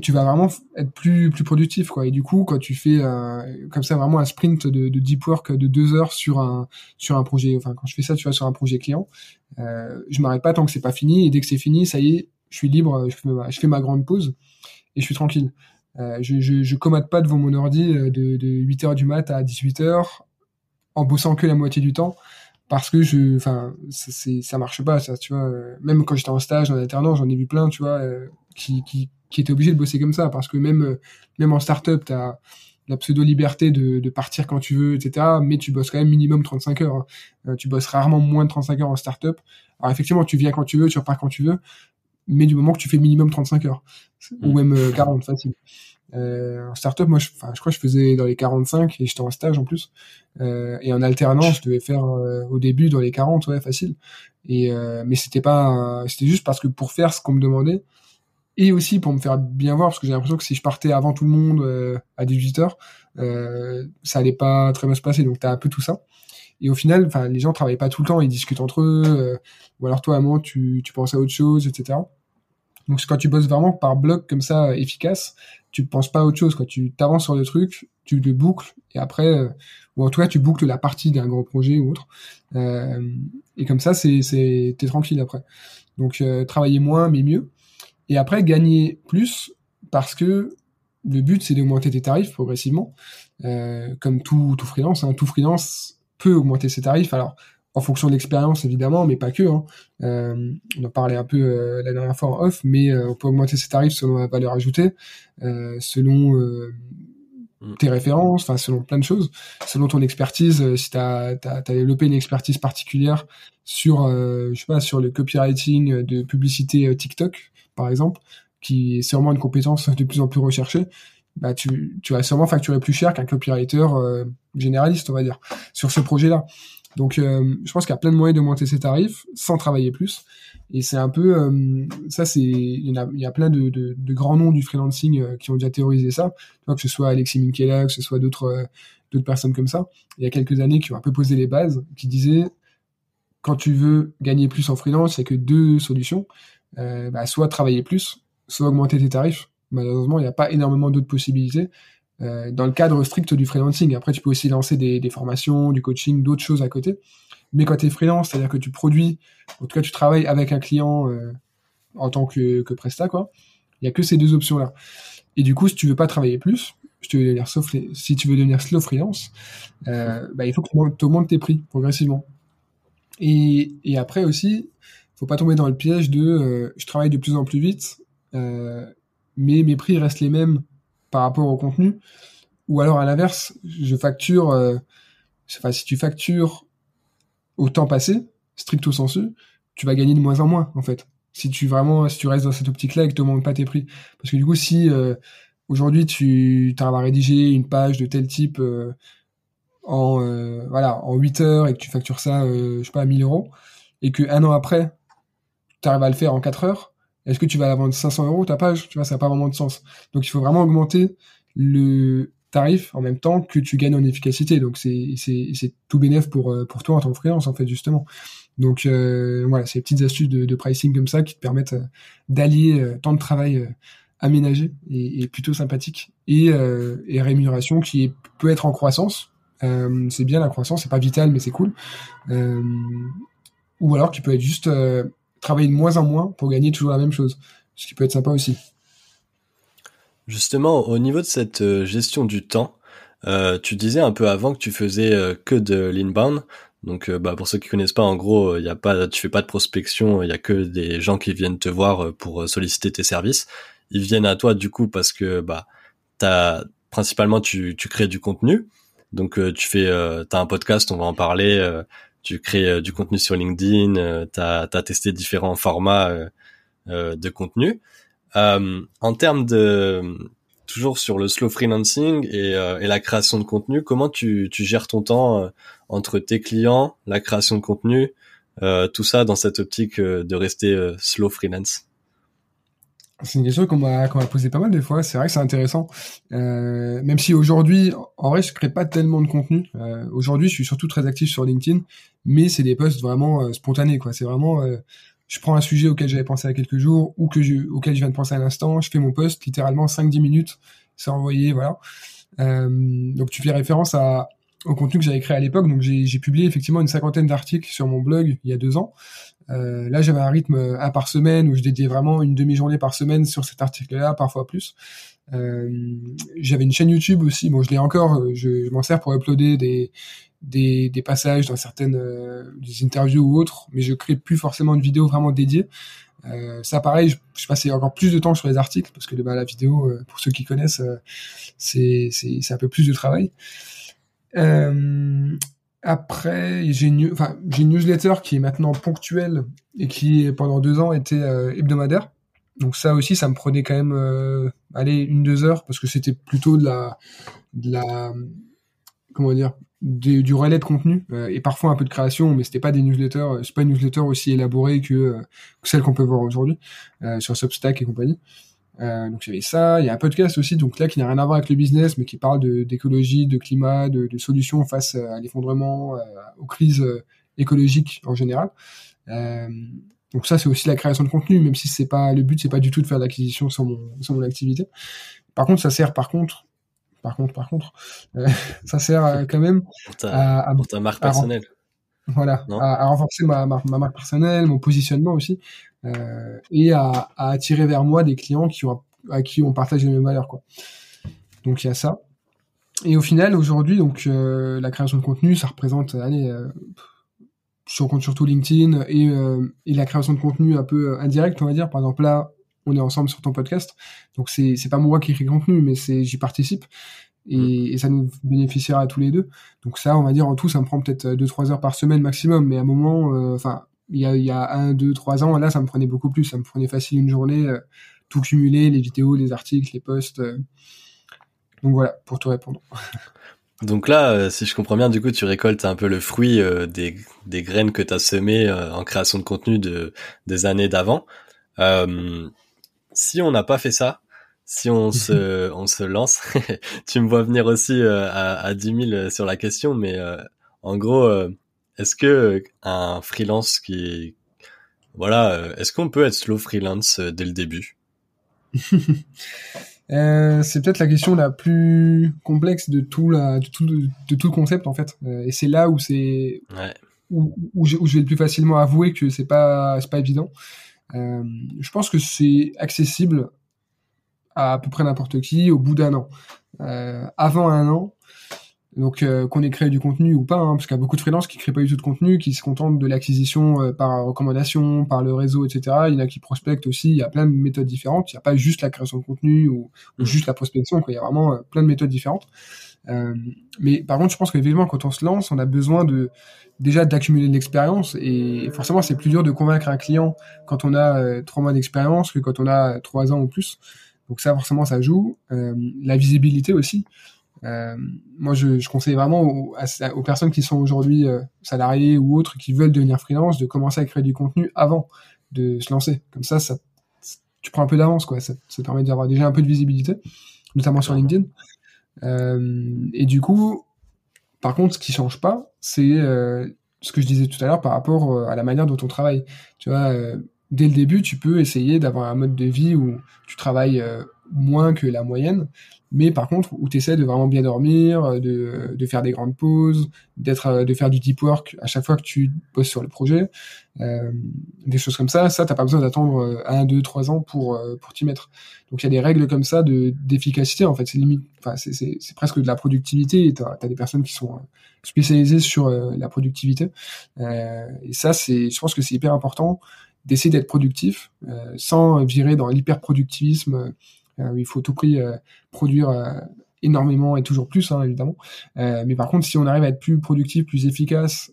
tu vas vraiment être plus plus productif quoi. Et du coup, quand tu fais comme ça vraiment un sprint de, de, deep work de deux heures sur un sur un projet, enfin quand je fais ça, tu vois, sur un projet client, je m'arrête pas tant que c'est pas fini. Et dès que c'est fini, ça y est, je suis libre, je fais ma, je fais ma grande pause et je suis tranquille. Euh, je, je, je commode pas devant mon ordi euh, de, de 8h du mat à 18h en bossant que la moitié du temps parce que je enfin ça marche pas ça tu vois même quand j'étais en stage en alternance j'en ai vu plein tu vois euh, qui, qui qui étaient obligés de bosser comme ça parce que même même en start-up t'as la pseudo liberté de, de partir quand tu veux etc mais tu bosses quand même minimum 35 heures hein. tu bosses rarement moins de 35 heures en start-up alors effectivement tu viens quand tu veux tu repars quand tu veux mais du moment que tu fais minimum 35 heures, ou mm. même 40, euh, facile. Euh, en startup, moi, je, je crois que je faisais dans les 45 et j'étais en stage en plus. Euh, et en alternance, je devais faire euh, au début dans les 40, ouais, facile. Et euh, mais c'était pas, c'était juste parce que pour faire ce qu'on me demandait, et aussi pour me faire bien voir parce que j'ai l'impression que si je partais avant tout le monde euh, à 18h euh, ça allait pas très bien se passer donc t'as un peu tout ça et au final enfin les gens travaillent pas tout le temps ils discutent entre eux euh, ou alors toi à moment tu, tu penses à autre chose etc donc quand tu bosses vraiment par bloc comme ça efficace tu penses pas à autre chose quoi. Tu t'avances sur le truc tu le boucles et après ou en tout cas tu boucles la partie d'un gros projet ou autre. Et comme ça c'est c'est t'es tranquille après. Donc travailler moins mais mieux. Et après gagner plus parce que le but c'est d'augmenter tes tarifs progressivement, euh, comme tout, tout freelance. Hein. Tout freelance peut augmenter ses tarifs. Alors en fonction de l'expérience évidemment, mais pas que. Hein. Euh, on en parlait un peu euh, la dernière fois en off, mais euh, on peut augmenter ses tarifs selon la valeur ajoutée, selon mm. tes références, enfin selon plein de choses, selon ton expertise. si tu as, développé une expertise particulière sur, je sais pas, sur le copywriting de publicité TikTok, par exemple, qui est sûrement une compétence de plus en plus recherchée, bah tu, tu vas sûrement facturer plus cher qu'un copywriter euh, généraliste, on va dire, sur ce projet-là. Donc, euh, je pense qu'il y a plein de moyens de monter ses tarifs sans travailler plus. Et c'est un peu, euh, ça, c'est, il y, a, il y a plein de, de, de, grands noms du freelancing qui ont déjà théorisé ça. que ce soit Alexis Minkela, que ce soit d'autres, d'autres personnes comme ça. Il y a quelques années qui ont un peu posé les bases, qui disaient, quand tu veux gagner plus en freelance, il n'y a que deux solutions. Euh, bah, soit travailler plus, soit augmenter tes tarifs. Malheureusement, il n'y a pas énormément d'autres possibilités euh, dans le cadre strict du freelancing. Après, tu peux aussi lancer des, des formations, du coaching, d'autres choses à côté. Mais quand tu es freelance, c'est-à-dire que tu produis, en tout cas, tu travailles avec un client euh, en tant que, que presta, quoi. Il y a que ces deux options-là. Et du coup, si tu veux pas travailler plus, si tu veux devenir, si tu veux devenir slow freelance, euh, bah, il faut que tu augmentes tes prix progressivement. Et, et après aussi, faut pas tomber dans le piège de euh, je travaille de plus en plus vite, euh, mais mes prix restent les mêmes par rapport au contenu. Ou alors à l'inverse, je facture, euh, enfin si tu factures au temps passé, stricto sensu, tu vas gagner de moins en moins en fait. Si tu vraiment, si tu restes dans cette optique-là et que tu n'augmentes pas tes prix, parce que du coup si aujourd'hui tu arrives à rédiger une page de tel type en voilà en 8 heures et que tu factures ça je sais pas à 1000 euros et que un an après tu arrives à le faire en 4 heures, est-ce que tu vas la vendre 500 euros ta page? Tu vois, ça n'a pas vraiment de sens. Donc il faut vraiment augmenter le tarif en même temps que tu gagnes en efficacité. Donc c'est tout bénéf pour euh, pour toi en tant que freelance en fait justement. Donc euh, voilà, c'est des petites astuces de, pricing comme ça qui te permettent euh, d'allier euh, temps de travail aménagé et, plutôt sympathique et, et rémunération qui peut être en croissance. c'est bien la croissance, c'est pas vital mais c'est cool. ou alors qui peut être juste travailler de moins en moins pour gagner toujours la même chose. Ce qui peut être sympa aussi. Justement, au niveau de cette euh, gestion du temps, euh, tu disais un peu avant que tu faisais euh, que de l'inbound. Donc, bah, pour ceux qui connaissent pas, en gros, il y a pas, tu fais pas de prospection, il y a que des gens qui viennent te voir pour solliciter tes services. Ils viennent à toi du coup parce que bah, t'as principalement tu, tu crées du contenu. Donc, tu fais, t'as un podcast, on va en parler tu crées euh, du contenu sur LinkedIn, euh, tu as, testé différents formats euh, de contenu. en termes de toujours sur le slow freelancing et, et la création de contenu, comment tu, tu gères ton temps entre tes clients, la création de contenu, tout ça dans cette optique de rester slow freelance? C'est une question qu'on m'a qu'on m'a posé pas mal de fois. C'est vrai que c'est intéressant. Euh, même si aujourd'hui, en vrai, je crée pas tellement de contenu. Euh, aujourd'hui, je suis surtout très actif sur LinkedIn, mais c'est des posts vraiment euh, spontanés. C'est vraiment, euh, je prends un sujet auquel j'avais pensé a quelques jours ou que je, auquel je viens de penser à l'instant. Je fais mon post, littéralement 5-10 minutes, c'est envoyé, voilà. Euh, donc tu fais référence à au contenu que j'avais créé à l'époque. Donc j'ai publié effectivement une cinquantaine d'articles sur mon blog il y a deux ans. Euh, là, j'avais un rythme euh, un par semaine où je dédiais vraiment une demi-journée par semaine sur cet article-là, parfois plus. Euh, j'avais une chaîne YouTube aussi. Bon, je l'ai encore. Euh, je, m'en sers pour uploader des des, des passages dans certaines des interviews ou autres, mais je crée plus forcément de vidéos vraiment dédiées. Euh, ça, pareil, je, je, passais encore plus de temps sur les articles parce que bah, la vidéo, pour ceux qui connaissent, c'est c'est un peu plus de travail. Euh, après, j'ai une, newsletter qui est maintenant ponctuelle et qui pendant deux ans était euh, hebdomadaire. Donc ça aussi, ça me prenait quand même, euh, allez, une deux heures parce que c'était plutôt de la, de la, comment dire, du relais de contenu euh, et parfois un peu de création, mais c'était pas des newsletters, c'est pas une newsletter aussi élaborée que, que celle qu'on peut voir aujourd'hui sur Substack et compagnie. Euh, donc j'avais ça, il y a un podcast aussi, donc là qui n'a rien à voir avec le business, mais qui parle d'écologie, de, climat, de, de, solutions face à l'effondrement, aux crises écologiques en général. donc ça c'est aussi la création de contenu, même si c'est pas le but, c'est pas du tout de faire l'acquisition sur mon, sur mon activité. Par contre, ça sert par contre par contre, par contre, euh, [LAUGHS] ça sert euh, quand même [LAUGHS] pour ta, à, ta marque personnelle. voilà, à, renforcer ma, ma, marque personnelle, mon positionnement aussi, euh, et à, attirer vers moi des clients qui ont, à qui on partage les mêmes valeurs, quoi. Donc il y a ça. Et au final, aujourd'hui, donc la création de contenu, ça représente, allez, je compte surtout LinkedIn et, et la création de contenu un peu indirect, on va dire. Par exemple, là, on est ensemble sur ton podcast. Donc c'est c'est pas moi qui écris le contenu, mais c'est j'y participe et, mm. et, ça nous bénéficiera à tous les deux. Donc ça, on va dire en tout, ça me prend peut-être deux trois heures par semaine maximum, mais à un moment, euh, enfin il y a il y a un deux trois ans là, ça me prenait beaucoup plus, ça me prenait facile une journée, euh, tout cumuler, les vidéos, les articles, les posts. Euh. donc voilà pour te répondre. [LAUGHS] Donc là, si je comprends bien, du coup, tu récoltes un peu le fruit des, des graines que tu as semées en création de contenu de, des années d'avant. Euh, si on n'a pas fait ça, si on [LAUGHS] se, on se lance, [LAUGHS] tu me vois venir aussi euh, à, à 10 000 sur la question, mais euh, en gros, euh, est-ce que un freelance qui, voilà, est-ce qu'on peut être slow freelance dès le début? [LAUGHS] Euh, c'est peut-être la question la plus complexe de tout, la, de tout, de, tout le concept en fait. et c'est là où c'est ouais. où, où, je, vais le plus facilement avouer que c'est pas c'est pas évident. Euh, je pense que c'est accessible à à peu près n'importe qui au bout d'un an. Euh, avant un an, donc euh, qu'on ait créé du contenu ou pas, hein, parce qu'il y a beaucoup de freelances qui créent pas du tout de contenu, qui se contentent de l'acquisition euh, par recommandation, par le réseau, etc. Il y en a qui prospectent aussi. Il y a plein de méthodes différentes. Il n'y a pas juste la création de contenu ou, ou mmh. juste la prospection. Quoi. Il y a vraiment plein de méthodes différentes. Euh, mais par contre, je pense qu'évidemment, quand on se lance, on a besoin de déjà d'accumuler de l'expérience et forcément, c'est plus dur de convaincre un client quand on a euh, trois mois d'expérience que quand on a trois ans ou plus. Donc ça, forcément, ça joue. Euh, la visibilité aussi. Euh, moi, je, je, conseille vraiment aux, aux personnes qui sont aujourd'hui euh, salariés ou autres qui veulent devenir freelance de commencer à créer du contenu avant de se lancer. Comme ça, ça tu prends un peu d'avance, quoi. Ça, ça permet d'avoir déjà un peu de visibilité, notamment sur LinkedIn. Euh, et du coup, par contre, ce qui change pas, c'est euh, ce que je disais tout à l'heure par rapport euh, à la manière dont on travaille. Tu vois, dès le début, tu peux essayer d'avoir un mode de vie où tu travailles moins que la moyenne, mais par contre où tu essaies de vraiment bien dormir, de, de faire des grandes pauses, d'être, de faire du deep work à chaque fois que tu bosses sur le projet, euh, des choses comme ça, ça t'as pas besoin d'attendre un, deux, trois ans pour pour t'y mettre. Donc il y a des règles comme ça de d'efficacité en fait, c'est limite, enfin c'est c'est presque de la productivité. Et t'as as des personnes qui sont spécialisées sur la productivité, euh, et ça c'est, je pense que c'est hyper important d'essayer d'être productif euh, sans virer dans l'hyper productivisme euh, il faut tout prix euh, produire énormément et toujours plus, hein, évidemment. mais par contre, si on arrive à être plus productif, plus efficace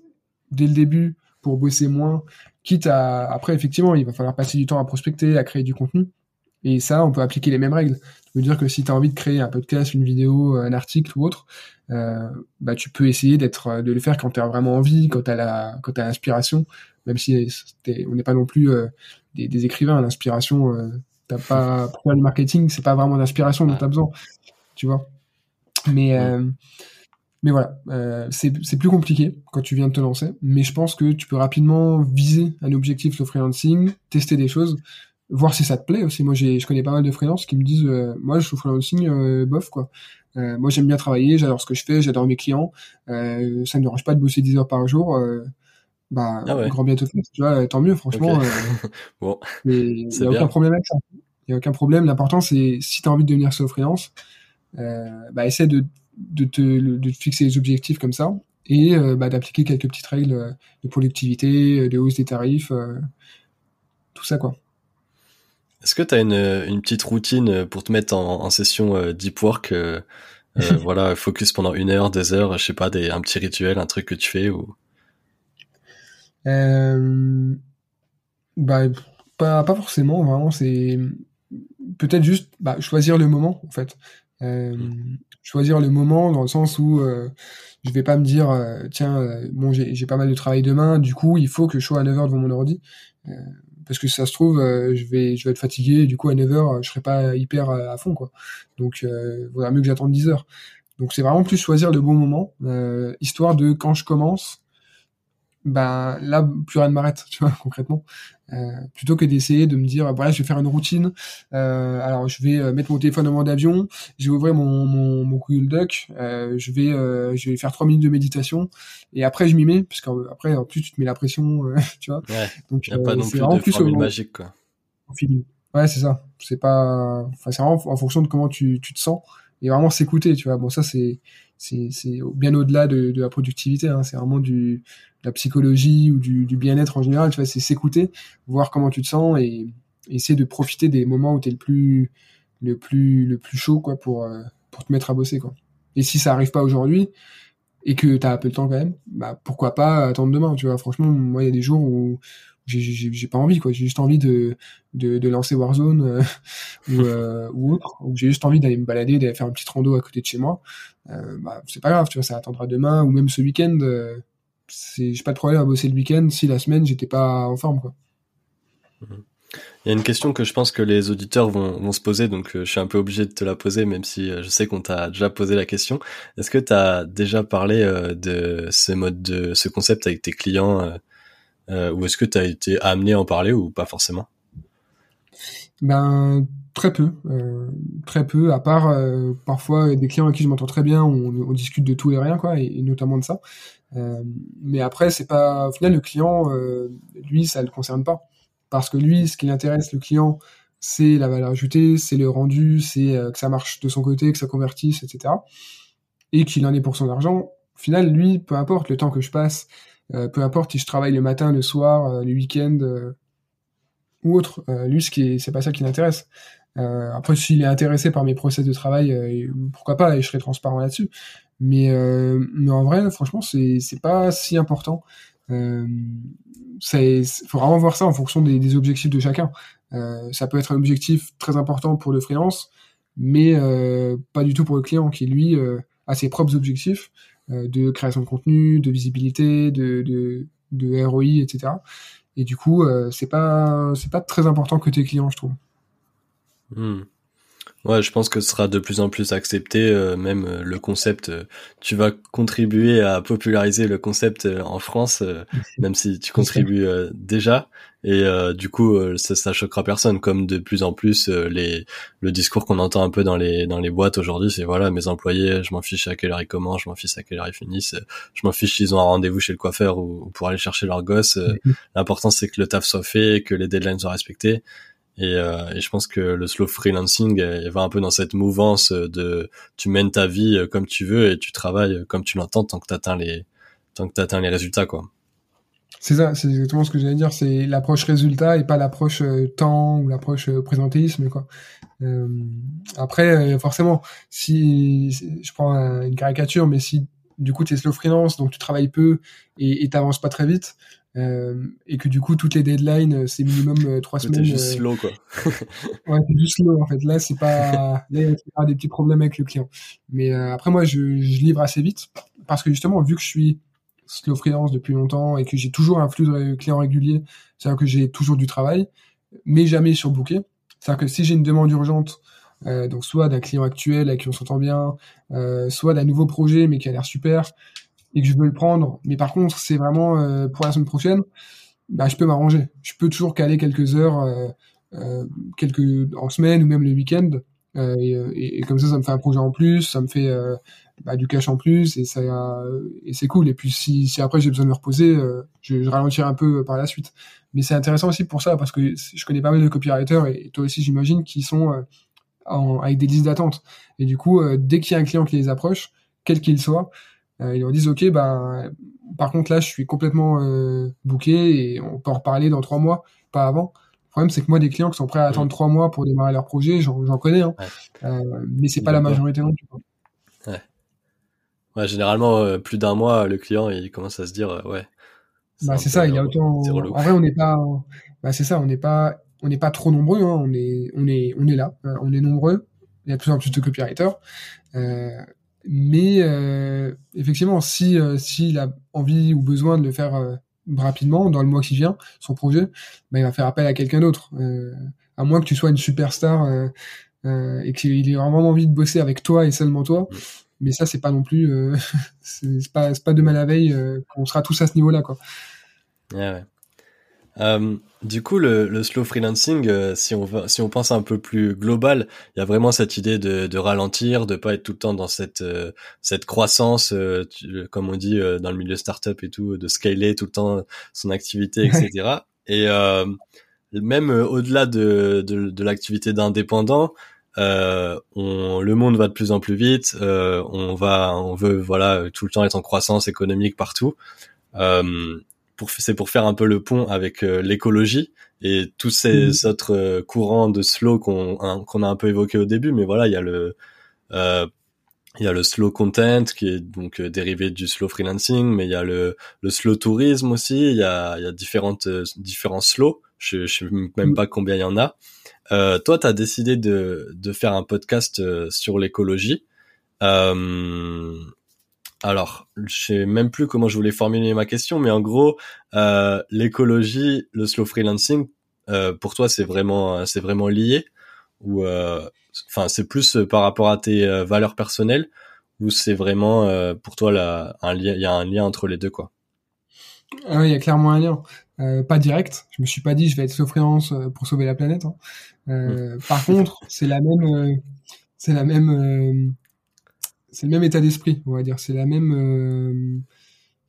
dès le début pour bosser moins, quitte à après effectivement, il va falloir passer du temps à prospecter, à créer du contenu. Et ça, on peut appliquer les mêmes règles. Ça veut dire que si tu as envie de créer un podcast, une vidéo, un article ou autre, bah tu peux essayer d'être de le faire quand tu as vraiment envie, quand tu as la quand tu l'inspiration, même si on n'est pas non plus des, des, écrivains, l'inspiration T'as pas, pour le marketing, c'est pas vraiment l'inspiration dont tu as besoin, tu vois. Mais, euh, mais voilà, euh, c'est plus compliqué quand tu viens de te lancer, mais je pense que tu peux rapidement viser un objectif de freelancing, tester des choses, voir si ça te plaît aussi. Moi, je connais pas mal de freelances qui me disent, euh, moi, je suis freelancing, euh, bof, quoi. Euh, moi, j'aime bien travailler, j'adore ce que je fais, j'adore mes clients, ça me dérange pas de bosser 10 heures par jour, bah, ah grand bien te tu vois, tant mieux, franchement. [LAUGHS] bon. il [LAUGHS] n'y a aucun problème avec ça. Il n'y a aucun problème. L'important, c'est si tu as envie de devenir solo freelance, euh, bah, essaie de, de, te, de te fixer des objectifs comme ça et euh, bah, d'appliquer quelques petites règles euh, de productivité, de hausse des tarifs, euh, tout ça, quoi. Est-ce que tu as une, une, petite routine pour te mettre en, en session deep work [LAUGHS] voilà, focus pendant une heure, deux heures, je sais pas, des, un petit rituel, un truc que tu fais ou? Euh, bah, pas, pas forcément, vraiment, c'est peut-être juste bah, choisir le moment, en fait. Euh, choisir le moment dans le sens où euh, je vais pas me dire, euh, tiens, euh, bon, j'ai pas mal de travail demain, du coup, il faut que je sois à 9h devant mon ordi. parce que ça se trouve, je vais je vais être fatigué, du coup à 9h, je serai pas hyper à fond quoi. Donc il vaudra mieux que j'attende 10 heures. Donc c'est vraiment plus choisir le bon moment, histoire de quand je commence, ben là plus rien ne m'arrête tu vois [LAUGHS] concrètement. Euh, plutôt que d'essayer de me dire voilà je vais faire une routine. Euh, alors je vais euh, mettre mon téléphone en mode avion je vais ouvrir mon mon, mon Google Doc. Euh, je vais euh, je vais faire trois minutes de méditation. Et après je m'y mets parce qu'après en plus tu te mets la pression [LAUGHS] tu vois. Ouais, donc y a pas non plus de plus formule magique quoi. ouais c'est ça. C'est pas enfin c'est vraiment en fonction de comment tu tu te sens et vraiment s'écouter tu vois bon ça c'est c'est c'est bien au-delà de, de la productivité hein. c'est vraiment du la psychologie ou du, du bien-être en général, tu vois, c'est s'écouter, voir comment tu te sens et, essayer de profiter des moments où tu es le plus le plus le plus chaud quoi pour euh, pour te mettre à bosser quoi. Et si ça arrive pas aujourd'hui et que tu as un peu de temps quand même, bah pourquoi pas attendre demain, tu vois. Franchement, moi il y a des jours où j'ai pas envie quoi, j'ai juste envie de de, lancer Warzone euh, [LAUGHS] ou euh, ou autre, ou j'ai juste envie d'aller me balader, d'aller faire un petit rando à côté de chez moi. Euh, bah c'est pas grave, tu vois, ça attendra demain ou même ce week-end j'ai pas de problème à bosser le week-end si la semaine j'étais pas en forme quoi. Il y a une question que je pense que les auditeurs vont, vont se poser, donc euh, je suis un peu obligé de te la poser, même si euh, je sais qu'on t'a déjà posé la question. Est-ce que tu as déjà parlé euh, de ce mode de ce concept avec tes clients, ou est-ce que tu as été amené à en parler ou pas forcément? Ben très peu, très peu. À part parfois des clients avec qui je m'entends très bien, on, on, discute de tout et rien quoi, et notamment de ça. Euh, mais après, c'est pas au final le client, euh, lui, ça le concerne pas, parce que lui, ce qui l'intéresse, le client, c'est la valeur ajoutée, c'est le rendu, c'est euh, que ça marche de son côté, que ça convertisse, etc. Et qu'il en est pour son argent. Au final, lui, peu importe le temps que je passe, peu importe si je travaille le matin, le soir, le week-end ou autre, lui, ce qui est, c'est pas ça qui l'intéresse. après, s'il est intéressé par mes process de travail, pourquoi pas, et je serai transparent là-dessus. Mais, euh, en vrai, franchement, c'est c'est pas si important. Euh, il faut vraiment voir ça en fonction des, objectifs de chacun. Euh, ça peut être un objectif très important pour le freelance, mais euh, pas du tout pour le client qui lui euh, a ses propres objectifs euh, de création de contenu, de visibilité, de, de, de ROI, etc. Et du coup, c'est pas c'est pas très important que tes clients, je trouve. Hmm. Ouais, je pense que ce sera de plus en plus accepté, euh, même euh, le concept. Euh, tu vas contribuer à populariser le concept en France, même si tu contribues déjà. Et du coup, ça, ça choquera personne. Comme de plus en plus, les le discours qu'on entend un peu dans les dans les boîtes aujourd'hui, c'est voilà, mes employés, je m'en fiche à quelle heure ils commencent, je m'en fiche à quelle heure ils finissent, je m'en fiche s'ils ont un rendez-vous chez le coiffeur ou, pour aller chercher leur gosse. Mm-hmm. L'important c'est que le taf soit fait, que les deadlines soient respectés. Et, euh, et, je pense que le slow freelancing va un peu dans cette mouvance de tu mènes ta vie euh, comme tu veux et tu travailles comme tu l'entends tant que tu atteins les tant que tu les résultats quoi. C'est ça, c'est exactement ce que j'allais dire, c'est l'approche résultat et pas l'approche euh, temps ou l'approche euh, présentéisme. Euh, après forcément, si je prends une caricature mais si du coup tu es slow freelance donc tu travailles peu et t'avances pas très vite, euh, et que du coup toutes les deadlines euh, c'est minimum euh, trois semaines. C'est juste slow quoi. [LAUGHS] ouais, c'est juste slow en fait. Là c'est pas, [LAUGHS] là il y a des petits problèmes avec le client. Mais après moi je, je livre assez vite parce que justement vu que je suis slow freelance depuis longtemps et que j'ai toujours un flux de clients régulier, c'est-à-dire que j'ai toujours du travail, mais jamais sur booké. C'est-à-dire que si j'ai une demande urgente, euh, donc soit d'un client actuel avec qui on s'entend bien, euh, soit d'un nouveau projet mais qui a l'air super, et que je veux le prendre, mais par contre c'est vraiment euh, pour la semaine prochaine, bah je peux m'arranger. Je peux toujours caler quelques heures, euh, euh quelques en semaine ou même le week-end, euh, et, et, comme ça ça me fait un projet en plus, ça me fait bah, du cash en plus et ça et c'est cool. Et puis si, si après j'ai besoin de me reposer, je, je ralentirai un peu par la suite. Mais c'est intéressant aussi pour ça parce que je connais pas mal de copywriters et toi aussi j'imagine qui sont en, avec des listes d'attente. Et du coup, dès qu'il y a un client qui les approche, quel qu'il soit, euh, ils leur disent ok ben par contre là je suis complètement euh, booké et on peut en reparler dans trois mois, pas avant. Le problème c'est que moi des clients qui sont prêts à attendre trois mois pour démarrer leur projet, j'en connais, hein. euh, mais c'est pas la majorité non plus. Ouais. ouais. généralement euh, plus d'un mois le client il commence à se dire ouais. Bah c'est ça, il y a autant. En vrai on n'est pas, bah c'est ça, on n'est pas, on n'est pas trop nombreux, hein. on est, on est, on est là, on est nombreux. Il y a de plus en plus de copywriters. Euh, mais euh, effectivement, si euh, s'il a envie ou besoin de le faire, euh, rapidement dans le mois qui vient son projet, bah, il va faire appel à quelqu'un d'autre. à moins que tu sois une superstar et qu'il ait vraiment envie de bosser avec toi et seulement toi. Mais ça, c'est pas non plus, [LAUGHS] c'est pas, pas demain la veille qu'on sera tous à ce niveau-là, quoi. Ouais, ouais. Euh, du coup, le, le slow freelancing, euh, si on va, si on pense un peu plus global, il y a vraiment cette idée de, de ralentir, de pas être tout le temps dans cette euh, cette croissance, comme on dit dans le milieu startup et tout, de scaler tout le temps son activité, etc. et même au-delà de, de, de l'activité d'indépendant, on, le monde va de plus en plus vite. on va, on veut voilà tout le temps être en croissance économique partout. Euh, c'est pour faire un peu le pont avec euh, l'écologie et tous ces mhm. autres euh, courants de slow qu'on qu'on a un peu évoqué au début mais voilà il y a le euh, il y a le slow content qui est donc dérivé du slow freelancing mais il y a le le slow tourisme aussi il y a il y a différentes différents slow je je sais même mhm. pas combien il y en a euh, toi tu as décidé de de faire un podcast sur l'écologie euh, alors, je sais même plus comment je voulais formuler ma question, mais en gros, euh, l'écologie, le slow freelancing, euh, pour toi, c'est vraiment, c'est vraiment lié ou, euh, enfin, c'est plus par rapport à tes valeurs personnelles ou c'est vraiment pour toi là, un lien, il y a un lien entre les deux quoi? Ah oui, il y a clairement un lien. pas direct. Je me suis pas dit je vais être slow freelance pour sauver la planète. Hein. Mmh. Par contre, c'est la même, c'est la même c'est le même état d'esprit, on va dire. C'est la même, euh,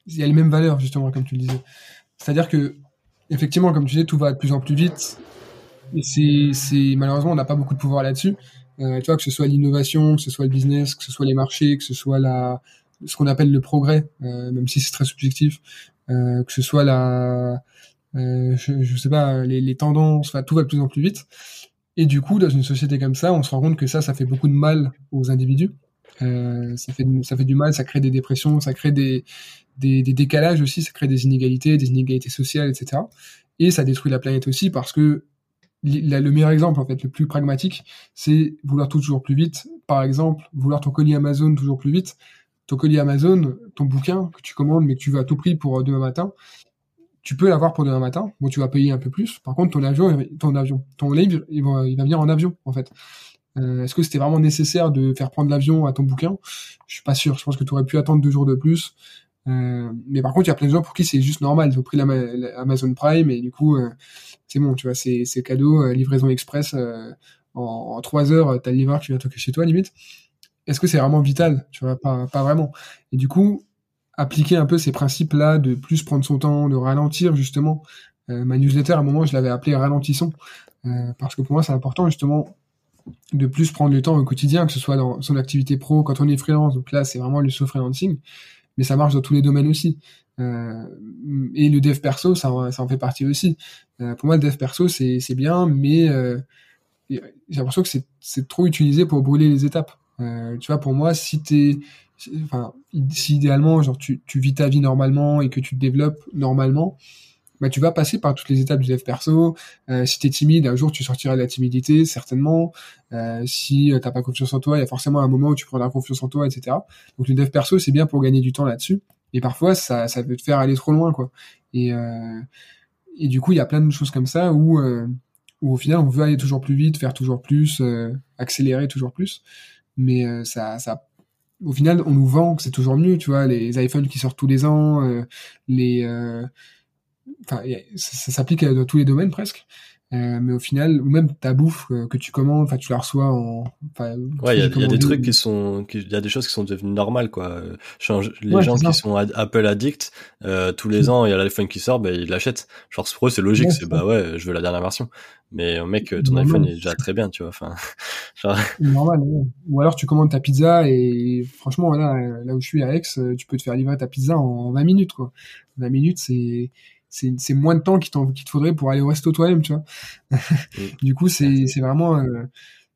il y a les mêmes valeurs justement, comme tu le disais. C'est-à-dire que, effectivement, comme tu disais, tout va de plus en plus vite. Et c'est, c'est malheureusement, on n'a pas beaucoup de pouvoir là-dessus. Euh, tu vois, que ce soit l'innovation, que ce soit le business, que ce soit les marchés, que ce soit la, ce qu'on appelle le progrès, euh, même si c'est très subjectif, euh, que ce soit la, euh, je, je, sais pas, les, les tendances, enfin, tout va de plus en plus vite. Et du coup, dans une société comme ça, on se rend compte que ça, ça fait beaucoup de mal aux individus. Euh, ça fait ça fait du mal, ça crée des dépressions, ça crée des, des, décalages aussi, ça crée des inégalités, des inégalités sociales, etc. Et ça détruit la planète aussi parce que le meilleur exemple, en fait, le plus pragmatique, c'est vouloir tout toujours plus vite. Par exemple, vouloir ton colis Amazon toujours plus vite. Ton colis Amazon, ton bouquin que tu commandes mais que tu veux à tout prix pour demain matin, tu peux l'avoir pour demain matin. Bon, tu vas payer un peu plus. Par contre, ton avion, ton avion, ton livre, il va venir en avion, en fait. Euh, est-ce que c'était vraiment nécessaire de faire prendre l'avion à ton bouquin? Je suis pas sûr. Je pense que tu aurais pu attendre deux jours de plus. Euh, mais par contre, il y a plein de gens pour qui c'est juste normal. Ils ont pris l'Amazon Prime et du coup, euh, c'est bon, tu vois, c'est cadeau, livraison express. en, trois heures, t'as le livreur qui vient toquer chez toi, limite. Est-ce que c'est vraiment vital? Tu vois, pas, vraiment. Et du coup, appliquer un peu ces principes-là de plus prendre son temps, de ralentir justement. ma newsletter, à un moment, je l'avais appelé ralentissons. parce que pour moi, c'est important justement de plus prendre le temps au quotidien, que ce soit dans son activité pro, quand on est freelance, donc là c'est vraiment le soft freelancing, mais ça marche dans tous les domaines aussi. Euh, et le dev perso, ça, ça en fait partie aussi. Euh, pour moi, le dev perso, c'est bien, mais euh, j'ai l'impression que c'est trop utilisé pour brûler les étapes. Tu vois, pour moi, si t'es, enfin, si idéalement, genre tu, tu vis ta vie normalement et que tu te développes normalement, bah, tu vas passer par toutes les étapes du dev perso. Euh, si tu es timide, un jour tu sortiras de la timidité, certainement. Euh, si euh, t'as pas confiance en toi, il y a forcément un moment où tu prendras confiance en toi, etc. Donc le dev perso, c'est bien pour gagner du temps là-dessus. Et parfois, ça, ça peut te faire aller trop loin, quoi. Et, euh, et du coup, il y a plein de choses comme ça où, euh, où au final, on veut aller toujours plus vite, faire toujours plus, euh, accélérer toujours plus. Mais ça, ça au final, on nous vend que c'est toujours mieux, tu vois, les iPhones qui sortent tous les ans, les enfin, ça, s'applique dans tous les domaines presque. Euh, mais au final, ou même ta bouffe euh, que tu commandes, enfin tu la reçois en. Ouais, il y, a, des trucs qui sont, il y a des choses qui sont devenues normales quoi. les gens qui sont Apple addicts, euh, tous les ans il y a l'iPhone qui sort, ben ils l'achètent. Genre pour eux c'est logique, c'est bah ouais, je veux la dernière version. Mais mec, ton iPhone est déjà très bien, tu vois. Enfin, [LAUGHS] genre... normal. Ou alors tu commandes ta pizza et franchement là, là où je suis à Aix, tu peux te faire livrer ta pizza en 20 minutes quoi. 20 minutes c'est c'est moins de temps qu'il te faudrait pour aller au resto toi-même, tu vois. [LAUGHS] du coup, c'est vraiment euh,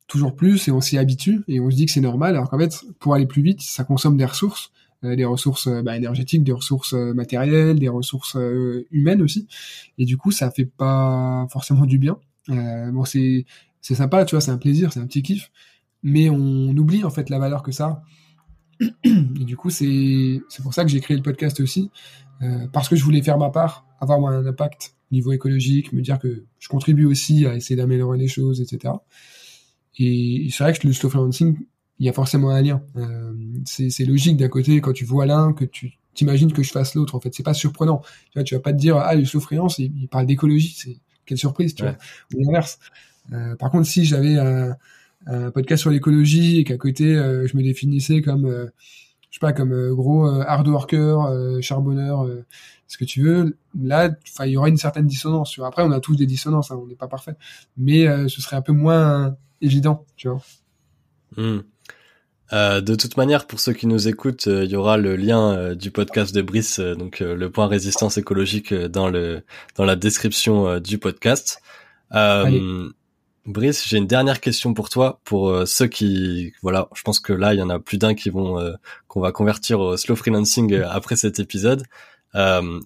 toujours plus et on s'y habitue et on se dit que c'est normal. Alors qu'en fait, pour aller plus vite, ça consomme des ressources, euh, des ressources euh, bah, énergétiques, des ressources matérielles, des ressources humaines aussi. Et du coup, ça fait pas forcément du bien. bon, c'est c'est sympa, tu vois, c'est un plaisir, c'est un petit kiff, mais on oublie en fait la valeur que ça a. [CLEARS THROAT] Et du coup, c'est c'est pour ça que j'ai créé le podcast aussi, parce que je voulais faire ma part avoir moi, un impact niveau écologique, me dire que je contribue aussi à essayer d'améliorer les choses, etc. Et c'est vrai que le slow freelancing, il y a forcément un lien. Euh, c'est logique d'un côté quand tu vois l'un que tu t'imagines que je fasse l'autre. En fait, c'est pas surprenant. Tu vois, tu vas pas te dire ah le slow freelance il, parle d'écologie, c'est quelle surprise, tu vois. Ou l'inverse. Euh, par contre, si j'avais un, un, podcast sur l'écologie et qu'à côté euh, je me définissais comme je sais pas comme euh, gros hard worker, charbonneur, ce que tu veux, là, enfin il y aurait une certaine dissonance. Tu vois. Après, on a tous des dissonances, hein, on n'est pas parfait, mais ce serait un peu moins évident, tu vois. Euh, de toute manière, pour ceux qui nous écoutent, euh, il y aura le lien euh, du podcast de Brice, donc le point résistance écologique dans le dans la description du podcast. Brice, j'ai une dernière question pour toi, pour ceux qui, voilà, je pense que là, il y en a plus d'un qui vont qu'on va convertir au slow freelancing après cet épisode.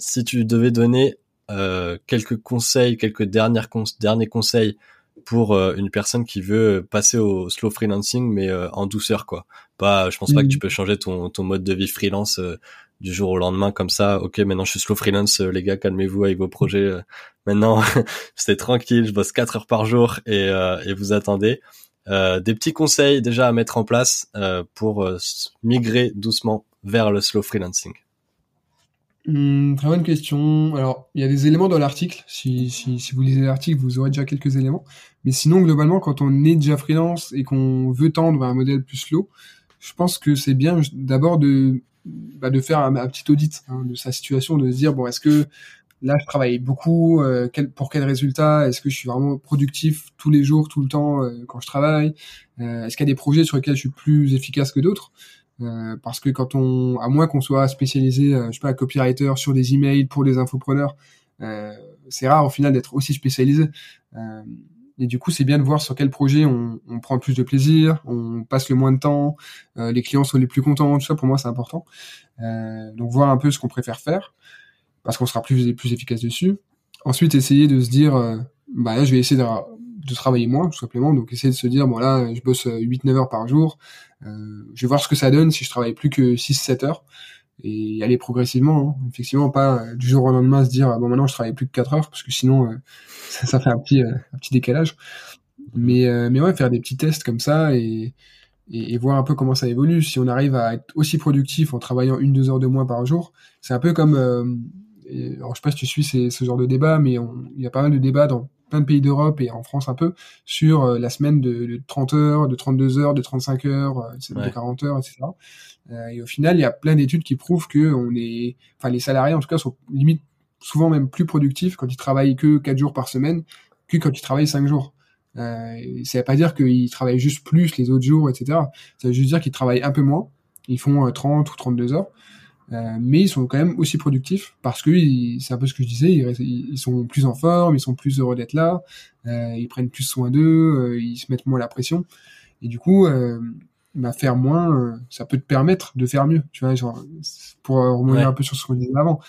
si tu devais donner quelques conseils, quelques dernières derniers conseils pour euh, une personne qui veut passer au slow freelancing mais euh, en douceur quoi. Pas je pense pas que tu mm. peux changer ton ton mode de vie freelance euh, du jour au lendemain comme ça. OK, maintenant je suis slow freelance les gars, calmez-vous avec vos projets. Maintenant [LAUGHS] c'est tranquille, je bosse 4 heures par jour et et vous attendez. des petits conseils déjà à mettre en place pour migrer doucement vers le slow freelancing. Hum, très bonne question. Alors, il y a des éléments dans l'article. Si, si, vous lisez l'article, vous aurez déjà quelques éléments. Mais sinon, globalement, quand on est déjà freelance et qu'on veut tendre vers un modèle plus slow, je pense que c'est bien d'abord de, bah, de faire un, petit audit hein, de sa situation, de se dire, bon, est-ce que là, je travaille beaucoup, euh, quel, pour quel résultat? Est-ce que je suis vraiment productif tous les jours, tout le temps euh, quand je travaille? Euh, Est-ce qu'il y a des projets sur lesquels je suis plus efficace que d'autres? Euh, parce que quand on, à moins qu'on soit spécialisé, euh, je sais pas, copywriter sur des emails pour des infopreneurs, euh, c'est rare au final d'être aussi spécialisé. Et du coup, c'est bien de voir sur quel projet on, on, prend le plus de plaisir, on passe le moins de temps, les clients sont les plus contents, tout ça pour moi c'est important. donc voir un peu ce qu'on préfère faire, parce qu'on sera plus plus efficace dessus. Ensuite, essayer de se dire, bah là, je vais essayer de, travailler moins, tout simplement. Donc essayer de se dire, bon là, je bosse 8-9 heures par jour, euh, je vais voir ce que ça donne si je travaille plus que 6-7 heures et aller progressivement. Hein. Effectivement, pas euh, du jour au lendemain se dire, bon maintenant je travaille plus que 4 heures, parce que sinon euh, [LAUGHS] ça, ça, fait un petit, un petit décalage. Mais, mais ouais, faire des petits tests comme ça et, et, et, voir un peu comment ça évolue. Si on arrive à être aussi productif en travaillant une deux heures de moins par jour, c'est un peu comme, alors je sais pas si tu suis ce genre de débat, mais il y a pas mal de débats dans plein de pays d'Europe et en France un peu sur euh, la semaine de, de, 30 heures, de 32 heures, de 35 heures, euh, de 40 heures, etc. Euh, et au final, il y a plein d'études qui prouvent que on est, enfin les salariés en tout cas sont limite souvent même plus productifs quand ils travaillent que 4 jours par semaine que quand ils travaillent 5 jours. Euh, ça veut pas dire qu'ils travaillent juste plus les autres jours, etc. Ça veut juste dire qu'ils travaillent un peu moins. Ils font 30 ou 32 heures. Euh, mais ils sont quand même aussi productifs parce que c'est un peu ce que je disais, ils, ils, sont plus en forme, ils sont plus heureux d'être là, euh, ils prennent plus soin d'eux, euh, ils se mettent moins la pression. Et du coup, euh, bah, faire moins, ça peut te permettre de faire mieux. Tu vois, genre, pour revenir un peu sur ce qu'on disait avant,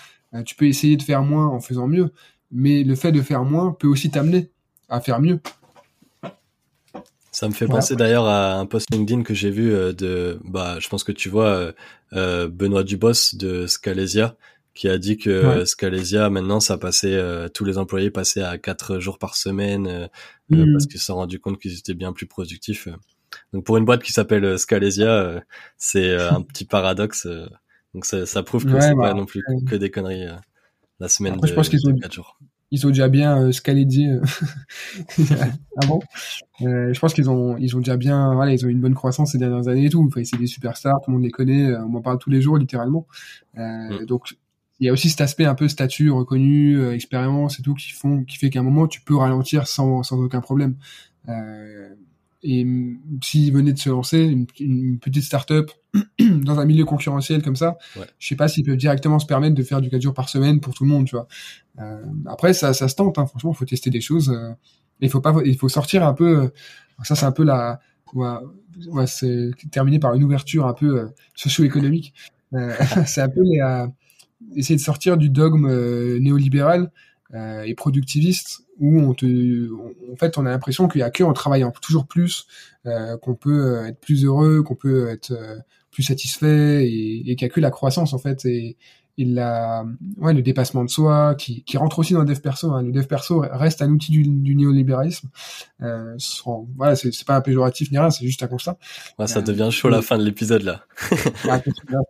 tu peux essayer de faire moins en faisant mieux, mais le fait de faire moins peut aussi t'amener à faire mieux. Ça me fait penser d'ailleurs à un post LinkedIn que j'ai vu euh, de, bah, je pense que tu vois euh, euh Benoît Dubos de Scalesia qui a dit que Scalesia maintenant ça passait, euh, tous les employés passaient à quatre jours par semaine mmh. parce qu'ils se sont rendus compte qu'ils étaient bien plus productifs. Donc pour une boîte qui s'appelle Scalesia, c'est un petit paradoxe. donc ça, ça prouve que c'est pas bah, non plus que des conneries la semaine de, je pense qu'ils ont... 4 jours ils ont déjà bien euh, scalé euh, [LAUGHS] avant. Euh, je pense qu'ils ont ils ont déjà bien voilà ils ont une bonne croissance ces dernières années et tout. Enfin, c'est des superstars, tout le monde les connaît, on en parle tous les jours littéralement. Mm. Donc il y a aussi cet aspect un peu statut reconnu, expérience et tout qui font qui fait qu'à un moment tu peux ralentir sans sans aucun problème. Euh, et s'ils venaient de se lancer, une, une petite start-up [CLEARS THROAT] dans un milieu concurrentiel comme ça, ouais. je sais pas s'ils peuvent directement se permettre de faire du 4 jours par semaine pour tout le monde, tu vois. Euh, après, ça, ça se tente, hein, franchement, faut tester des choses. Euh, il faut pas, il faut sortir un peu. Euh, ça, c'est un peu la, ouais, ouais, c'est terminé par une ouverture un peu euh, socio-économique. Euh, [LAUGHS] c'est un peu les, essayer de sortir du dogme néolibéral et productiviste où on te, en fait, on a l'impression qu'il y a que en travaillant toujours plus euh, qu'on peut être plus heureux, qu'on peut être plus satisfait et, et qu'il y a que la croissance en fait et, et la, ouais, le dépassement de soi, qui, qui rentre aussi dans le dev perso. Hein. Le dev perso reste un outil du, du néolibéralisme. Euh, voilà, c'est, c'est pas un péjoratif ni rien, c'est juste un constat. Ouais, ça devient chaud la fin de l'épisode là. [LAUGHS] ouais,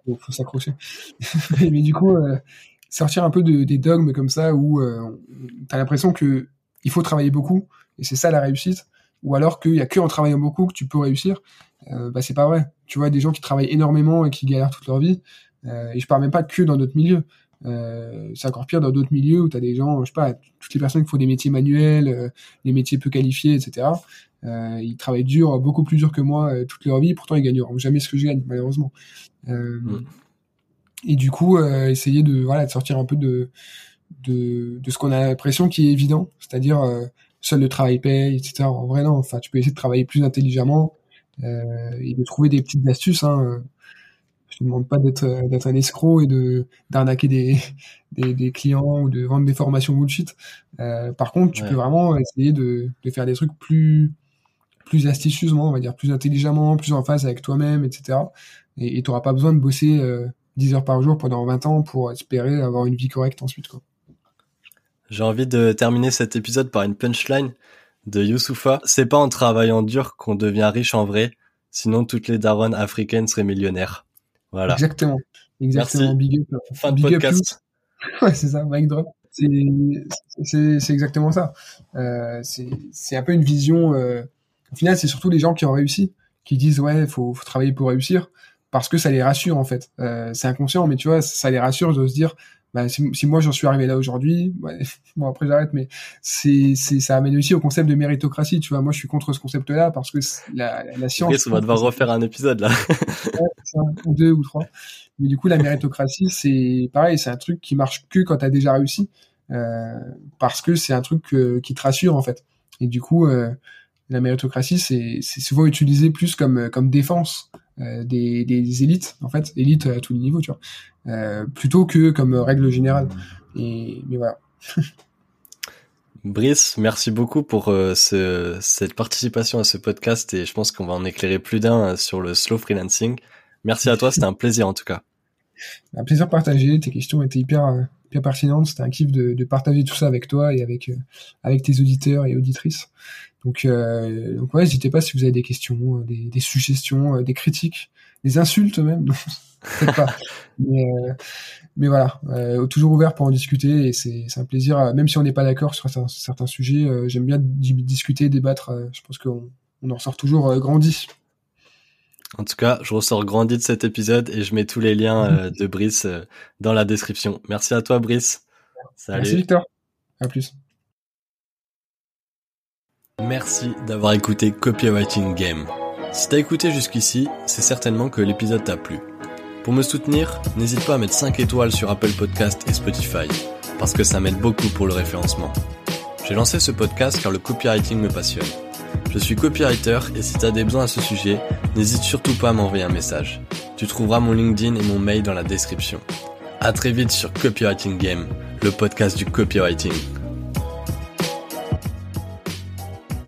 faut, faut s'accrocher. [LAUGHS] mais du coup, euh, sortir un peu de, des dogmes comme ça où euh, t'as l'impression que il faut travailler beaucoup et c'est ça la réussite, ou alors qu'il y a que en travaillant beaucoup que tu peux réussir. Euh, bah c'est pas vrai. Tu vois des gens qui travaillent énormément et qui galèrent toute leur vie euh, et je parle même pas que dans notre milieu. Euh, c'est encore pire dans d'autres milieux où tu as des gens, je sais pas, toutes les personnes qui font des métiers manuels, euh, des métiers peu qualifiés, etc. Euh, ils travaillent dur, beaucoup plus dur que moi euh, toute leur vie, pourtant ils gagneront jamais ce que je gagne, malheureusement. Et du coup, essayer de voilà de sortir un peu de de, de ce qu'on a l'impression qui est évident, c'est-à-dire seul le travail paye, etc. En vrai non, enfin tu peux essayer de travailler plus intelligemment et de trouver des petites astuces. Hein, te demande pas d'être euh, d'être un escroc et de d'arnaquer des, [LAUGHS] des, des clients ou de vendre des formations bullshit. Euh, par contre, tu peux vraiment essayer de, de faire des trucs plus plus astucieusement, on va dire, plus intelligemment, plus en phase avec toi-même, etc. Et tu n'auras pas besoin de bosser euh, 10 heures par jour pendant 20 ans pour espérer avoir une vie correcte ensuite. Quoi. J'ai envie de terminer cet épisode par une punchline de Youssoufa. C'est pas en travaillant dur qu'on devient riche en vrai, sinon toutes les darons africaines seraient millionnaires. Voilà. Exactement. Exactement. Big up. Fin de podcast. [LAUGHS] ouais, c'est ça, mic drop. C'est exactement ça. Euh, c'est un peu une vision. Euh, au final, c'est surtout les gens qui ont réussi, qui disent ouais, faut, faut travailler pour réussir, parce que ça les rassure en fait. Euh, c'est inconscient, mais tu vois, ça les rassure de se dire bah, si, si, moi j'en suis arrivé là aujourd'hui, [LAUGHS] bon après j'arrête, mais c'est, c'est, ça amène aussi au concept de méritocratie, tu vois. Moi je suis contre ce concept-là parce que la, la science. On va devoir refaire un épisode là. [LAUGHS] ouais, ou deux ou trois. Mais du coup la méritocratie c'est pareil, c'est un truc qui marche que quand t'as déjà réussi, euh, parce que c'est un truc qui te rassure en fait. Et du coup euh, la méritocratie c'est, souvent utilisé plus comme comme défense euh, des, des, élites, en fait, élites à tous les niveaux, tu vois, euh, plutôt que comme règle générale. Et, mais voilà. [LAUGHS] Brice, merci beaucoup pour euh, ce, cette participation à ce podcast et je pense qu'on va en éclairer plus d'un sur le slow freelancing. Merci à toi, c'était un plaisir en tout cas. Un plaisir partagé, tes questions étaient hyper, hyper pertinentes, c'était un kiff de, de, partager tout ça avec toi et avec, avec tes auditeurs et auditrices. Donc, euh, donc ouais, n'hésitez pas si vous avez des questions, euh, des, des suggestions, euh, des critiques, des insultes même. [LAUGHS] pas. Mais, euh, mais voilà, euh, toujours ouvert pour en discuter et c'est un plaisir, même si on n'est pas d'accord sur certains, sujets, j'aime bien discuter, débattre. je pense qu'on on en ressort toujours grandi. En tout cas, je ressors grandi de cet épisode et je mets tous les liens de [LAUGHS] Brice dans la description. Merci à toi, Brice. Salut. Merci, Victor. À plus. Merci d'avoir écouté Copywriting Game. Si t'as écouté jusqu'ici, c'est certainement que l'épisode t'a plu. Pour me soutenir, n'hésite pas à mettre 5 étoiles sur Apple Podcast et Spotify, parce que ça m'aide beaucoup pour le référencement. J'ai lancé ce podcast car le copywriting me passionne. Je suis copywriter et si t'as des besoins à ce sujet, n'hésite surtout pas à m'envoyer un message. Tu trouveras mon LinkedIn et mon mail dans la description. À très vite sur Copywriting Game, le podcast du copywriting.